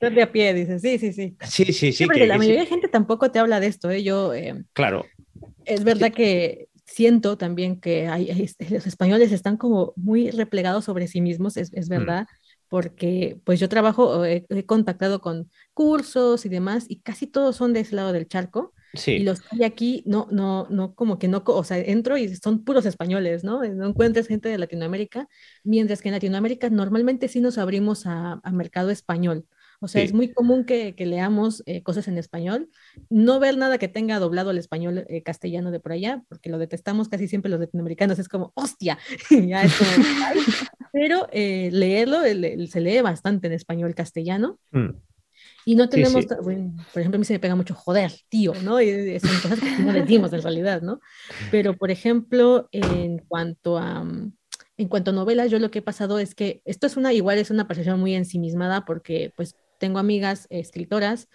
*laughs* de a pie, dices, sí, sí, sí. Sí, sí, sí. porque que, la mayoría de gente tampoco te habla de esto, ¿eh? Yo... Eh, claro. Es verdad sí. que siento también que hay, los españoles están como muy replegados sobre sí mismos, es, es verdad. Mm porque pues yo trabajo, he, he, contactado con cursos y demás, y casi todos son de ese lado del charco. Sí. Y los que hay aquí, no, no, no, como que no, o sea, entro y son puros españoles, ¿no? No encuentras gente de Latinoamérica, mientras que en Latinoamérica normalmente sí nos abrimos a, a mercado español. O sea, sí. es muy común que, que leamos eh, cosas en español, no ver nada que tenga doblado al español eh, castellano de por allá, porque lo detestamos casi siempre los latinoamericanos, es como, hostia, *laughs* ya es como, *laughs* pero eh, leerlo se lee bastante en español castellano. Mm. Y no tenemos, sí, sí. Bueno, por ejemplo, a mí se me pega mucho joder, tío, ¿no? Y son cosas que no decimos en realidad, ¿no? Pero, por ejemplo, en cuanto a, en cuanto a novelas, yo lo que he pasado es que esto es una, igual es una percepción muy ensimismada porque, pues, tengo amigas eh, escritoras,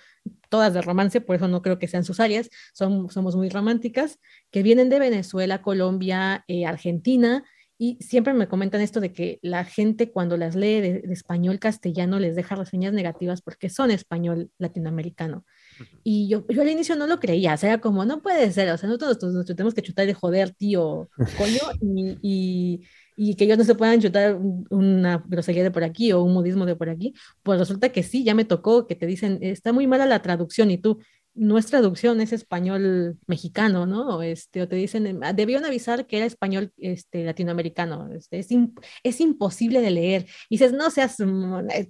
todas de romance, por eso no creo que sean sus áreas, son, somos muy románticas, que vienen de Venezuela, Colombia, eh, Argentina, y siempre me comentan esto de que la gente cuando las lee de, de, español castellano les deja reseñas negativas porque son español latinoamericano. Uh -huh. Y yo, yo al inicio no lo creía, o sea, como no puede ser, o sea, nosotros nos, nos tenemos que chutar de joder, tío, *laughs* coño, y, y, y, que ellos no se puedan chutar una grosería de por aquí o un modismo de por aquí, pues resulta que sí, ya me tocó que te dicen, está muy mala la traducción y tú, no es traducción, es español mexicano, ¿no? Este, o te dicen, debieron avisar que era español este, latinoamericano, este, es, imp es imposible de leer. Y dices, no seas, no es,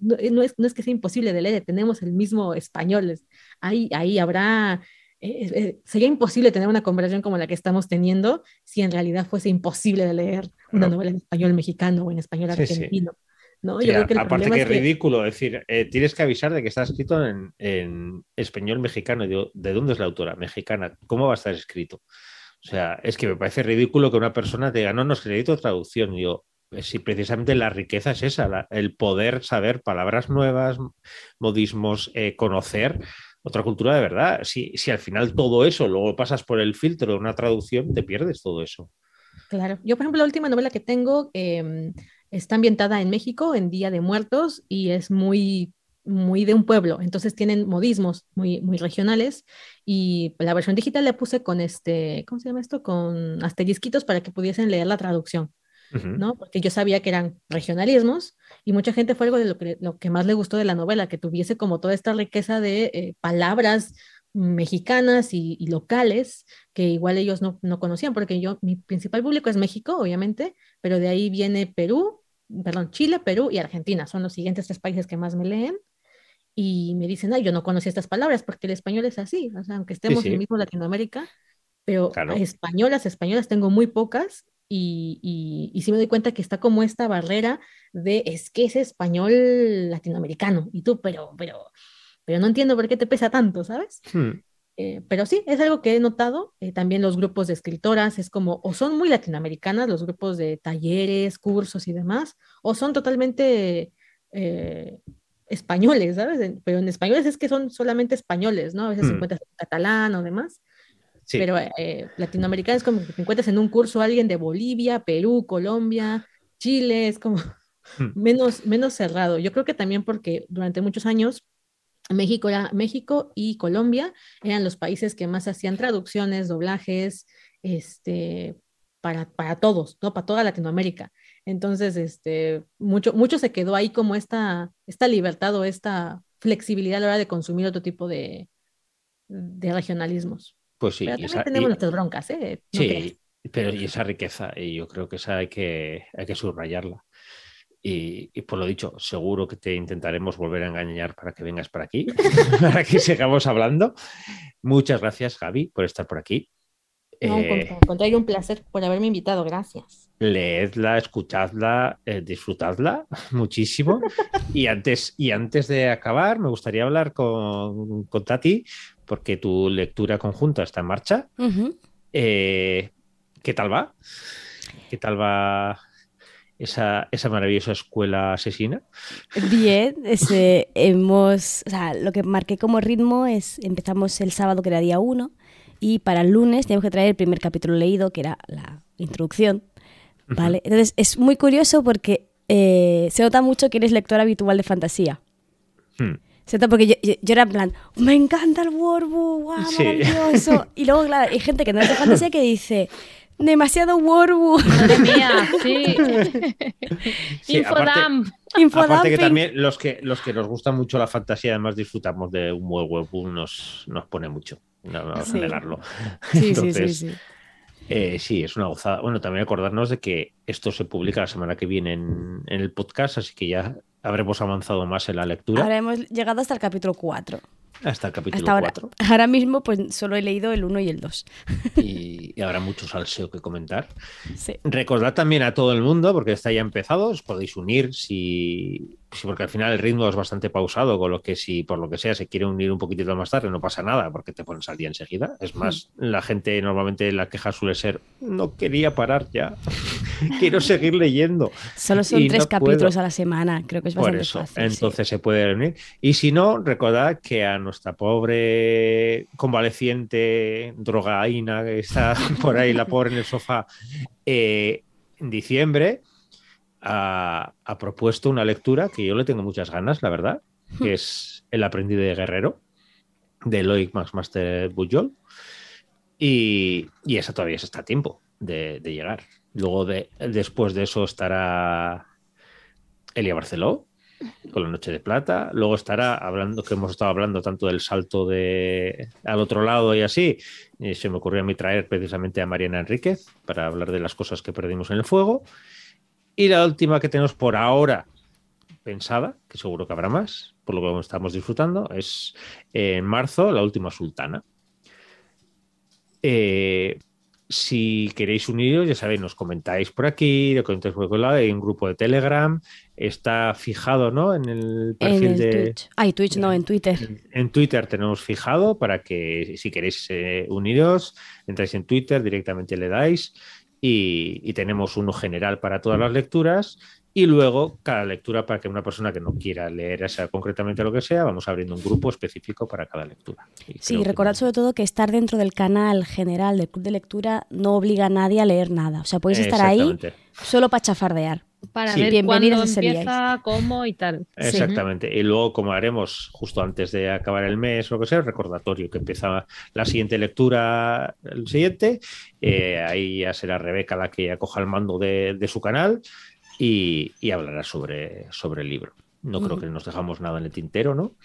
no es que sea imposible de leer, tenemos el mismo español. Ahí, ahí habrá eh, eh, sería imposible tener una conversación como la que estamos teniendo si en realidad fuese imposible de leer una Claro. novela en español mexicano o en español Sí, sí. ¿No? Sí, Yo creo que el aparte que es ridículo, es decir, eh, tienes que avisar de que está escrito en, en español mexicano. Digo, ¿de dónde es la autora? Mexicana. ¿Cómo va a estar escrito? O sea, es que me parece ridículo que una persona te diga, no, no, es que necesito traducción. Digo, eh, si precisamente la riqueza es esa, la- el poder saber palabras nuevas, modismos, eh, conocer otra cultura de verdad. Si, si al final todo eso luego pasas por el filtro de una traducción, te pierdes todo eso. Claro. Yo, por ejemplo, la última novela que tengo em, está ambientada en México, en Día de Muertos, y es muy, muy de un pueblo. Entonces tienen modismos muy, muy regionales. Y la versión digital le puse con este, ¿cómo se llama esto? Con asterisquitos para que pudiesen leer la traducción. ¿no? Porque yo sabía que eran regionalismos y mucha gente fue algo de lo que, lo que más le gustó de la novela, que tuviese como toda esta riqueza de eh, palabras mexicanas y, y locales que igual ellos no, no conocían, porque yo, mi principal público es México, obviamente, pero de ahí viene Perú, perdón, Chile, Perú y Argentina, son los siguientes tres países que más me leen. Y me dicen, ay, yo no conocía estas palabras porque el español es así, o sea, aunque estemos en sí. el mismo Latinoamérica, pero Claro. españolas, españolas tengo muy pocas y, y, y sí me doy cuenta que está como esta barrera de es que es español latinoamericano y tú, pero, pero, pero no entiendo por qué te pesa tanto, ¿sabes? Hmm. Eh, pero sí, es algo que he notado. eh, también los grupos de escritoras es como, o son muy latinoamericanas, los grupos de talleres, cursos y demás, o son totalmente eh, españoles, ¿sabes? Pero en españoles es que son solamente españoles, ¿no? A veces Hmm. encuentras en catalán o demás. Sí. Pero eh, latinoamericano es como que te encuentras en un curso a alguien de Bolivia, Perú, Colombia, Chile, es como Hmm. *laughs* menos, menos cerrado. Yo creo que también porque durante muchos años México, era, México y Colombia eran los países que más hacían traducciones, doblajes, este, para, para todos, ¿no? Para toda Latinoamérica. Entonces, este, mucho, mucho se quedó ahí como esta, esta libertad o esta flexibilidad a la hora de consumir otro tipo de, de regionalismos. Pues sí, Pero también esa- tenemos y- nuestras broncas, ¿eh? No creas. Sí, pero y esa riqueza, y yo creo que esa hay que, hay que subrayarla. Y, y por lo dicho, seguro que te intentaremos volver a engañar para que vengas por aquí, *laughs* *laughs* para que sigamos hablando. Muchas gracias, Gaby, por estar por aquí. No, Eh, contrario, un placer por haberme invitado, gracias. leedla, escuchadla, eh, disfrutadla *laughs* muchísimo. Y antes, y antes de acabar, me gustaría hablar con, con Tati, porque tu lectura conjunta está en marcha. Eh, ¿Qué tal va? ¿Qué tal va esa, esa maravillosa escuela asesina? Bien, este, hemos, o sea, lo que marqué como ritmo es, empezamos el sábado que era día 1 y para el lunes teníamos que traer el primer capítulo leído, que era la introducción, ¿vale? Entonces es muy curioso porque eh, se nota mucho que eres lector habitual de fantasía. Hmm. Se nota porque yo, yo- yo era en plan, me encanta el Warbu, guau, Sí. maravilloso. *laughs* Y luego, claro, hay gente que no es de fantasía que dice, demasiado Warbu. Madre mía, sí. *laughs* Sí, Infodam. Aparte que también los que, los que nos gusta mucho la fantasía, además disfrutamos de un buen webbook, nos, nos pone mucho. No, vamos a Sí. negarlo. Sí, sí, sí, Entonces, sí. Eh, sí, es una gozada. Bueno, también acordarnos de que esto se publica la semana que viene en, en el podcast, así que ya habremos avanzado más en la lectura Ahora hemos llegado hasta el capítulo 4. Hasta el capítulo Hasta ahora. 4 Ahora mismo, pues solo he leído el 1 y el 2. y, y habrá mucho salseo que comentar. Sí. Recordad también a todo el mundo, porque está ya empezado, os podéis unir si, si- porque al final el ritmo es bastante pausado, con lo que si por lo que sea se quiere unir un poquitito más tarde, no pasa nada, porque te pones al día enseguida. Es más, la gente normalmente la queja suele ser, no quería parar ya, *laughs* quiero seguir leyendo. Solo son Y tres no capítulos puedo. a la semana. Creo que es Por bastante eso, fácil. sí. entonces se puede reunir. Y si no, recordad que a nuestra pobre convaleciente drogaína que está *laughs* por ahí, la pobre en el sofá, eh, en diciembre ha, ha propuesto una lectura que yo le tengo muchas ganas, la verdad, que es El aprendiz de guerrero, de Loic Maxmaster Bujol. Y, y esa todavía está a tiempo de, de llegar. Luego, de, después de eso, estará Elia Barceló con la Noche de Plata. Luego estará hablando, que hemos estado hablando tanto del salto de al otro lado y así. Y se me ocurrió a mí traer precisamente a Mariana Enríquez para hablar de las cosas que perdimos en el fuego. Y la última que tenemos por ahora pensada, que seguro que habrá más, por lo que estamos disfrutando, es en marzo, la última sultana. Eh, si queréis uniros, ya sabéis, nos comentáis por aquí, lo comentáis por el lado, hay un grupo de Telegram, está fijado, ¿no? En el En perfil el de. Twitch. Ay, Twitch no, en Twitter. En, en Twitter tenemos fijado para que si queréis eh, uniros, entráis en Twitter, directamente le dais y, y tenemos uno general para todas las lecturas y luego cada lectura para que una persona que no quiera leer esa concretamente lo que sea, vamos abriendo un grupo específico para cada lectura. Y Sí, que- recordad sobre todo que estar dentro del canal general del club de lectura no obliga a nadie a leer nada. O sea, podéis estar ahí solo para chafardear. Para Sí. ver cuándo empieza, cómo y tal. Exactamente. Y luego, como haremos justo antes de acabar el mes o lo que sea, recordatorio que empieza la siguiente lectura, el siguiente. eh, ahí ya será Rebeca la que ya coja el mando de, de su canal y, y hablará sobre, sobre el libro. No creo que nos dejamos nada en el tintero, ¿no?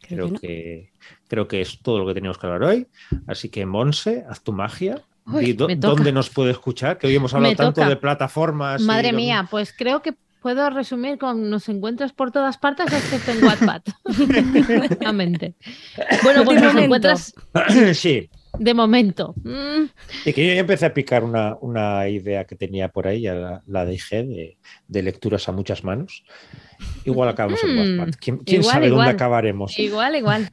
Creo que no. que, creo que es todo lo que teníamos que hablar hoy. Así que, Monse, haz tu magia. Uy. ¿Dónde nos puede escuchar? Que hoy hemos *laughs* hablado Me tanto toca. de plataformas. Madre mía, pues creo que puedo resumir con nos encuentras por todas partes excepto en WhatsApp. *laughs* Exactamente. Bueno, pues nos encuentras *clears throat* sí, de momento. Mm, Y que yo ya empecé a picar una, una idea que tenía por ahí, ya la, la dejé, de, de lecturas a muchas manos. Igual acabamos en Mm, WhatsApp. ¿Quién, quién igual, sabe igual. dónde acabaremos? igual, igual.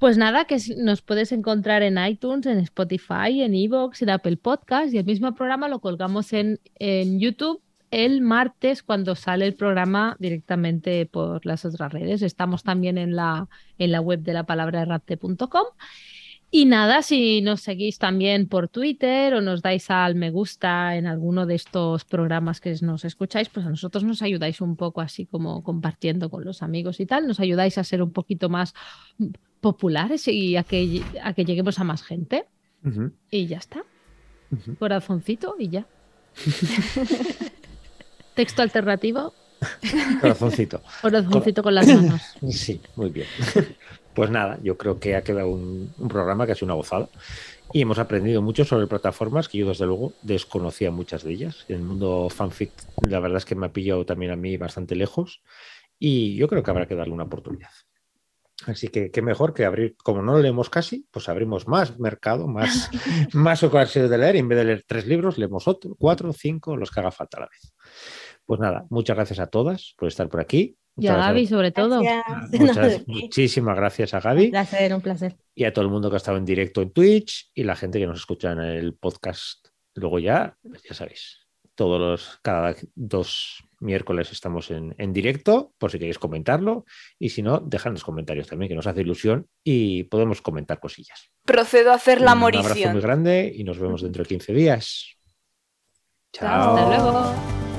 Pues nada, que nos puedes encontrar en iTunes, en Spotify, en Evox, en Apple Podcast y el mismo programa lo colgamos en, en YouTube el martes cuando sale el programa directamente por las otras redes. Estamos también en la, en la web de la palabra errante.com. Y nada, si nos seguís también por Twitter o nos dais al me gusta en alguno de estos programas que nos escucháis, pues a nosotros nos ayudáis un poco así como compartiendo con los amigos y tal, nos ayudáis a ser un poquito más populares y a que, a que lleguemos a más gente. Y ya está. Corazoncito y ya. *laughs* Texto alternativo, Corazoncito. corazoncito con las manos. *coughs* Sí, muy bien. *laughs* Pues nada, yo creo que ha quedado un, un programa que ha sido una gozada. Y hemos aprendido mucho sobre plataformas que yo, desde luego, desconocía muchas de ellas. El mundo fanfic, la verdad es que me ha pillado también a mí bastante lejos. Y yo creo que habrá que darle una oportunidad. Así que qué mejor que abrir, como no leemos casi, pues abrimos más mercado, más, *laughs* más ocasiones de leer. Y en vez de leer tres libros, leemos otro, cuatro, cinco, los que haga falta a la vez. Pues nada, muchas gracias a todas por estar por aquí. Y a Gaby, sobre todo. Gracias. muchas- *laughs* muchísimas gracias a Un Gaby placer, un placer. y a todo el mundo que ha estado en directo en Twitch y la gente que nos escucha en el podcast. Luego ya, pues ya sabéis, todos los, cada dos miércoles estamos en, en directo, por si queréis comentarlo, y si no, dejadnos comentarios también, que nos hace ilusión y podemos comentar cosillas. Procedo a hacer la Un abrazo morición. muy grande y nos vemos dentro de 15 días. Chao. Hasta luego.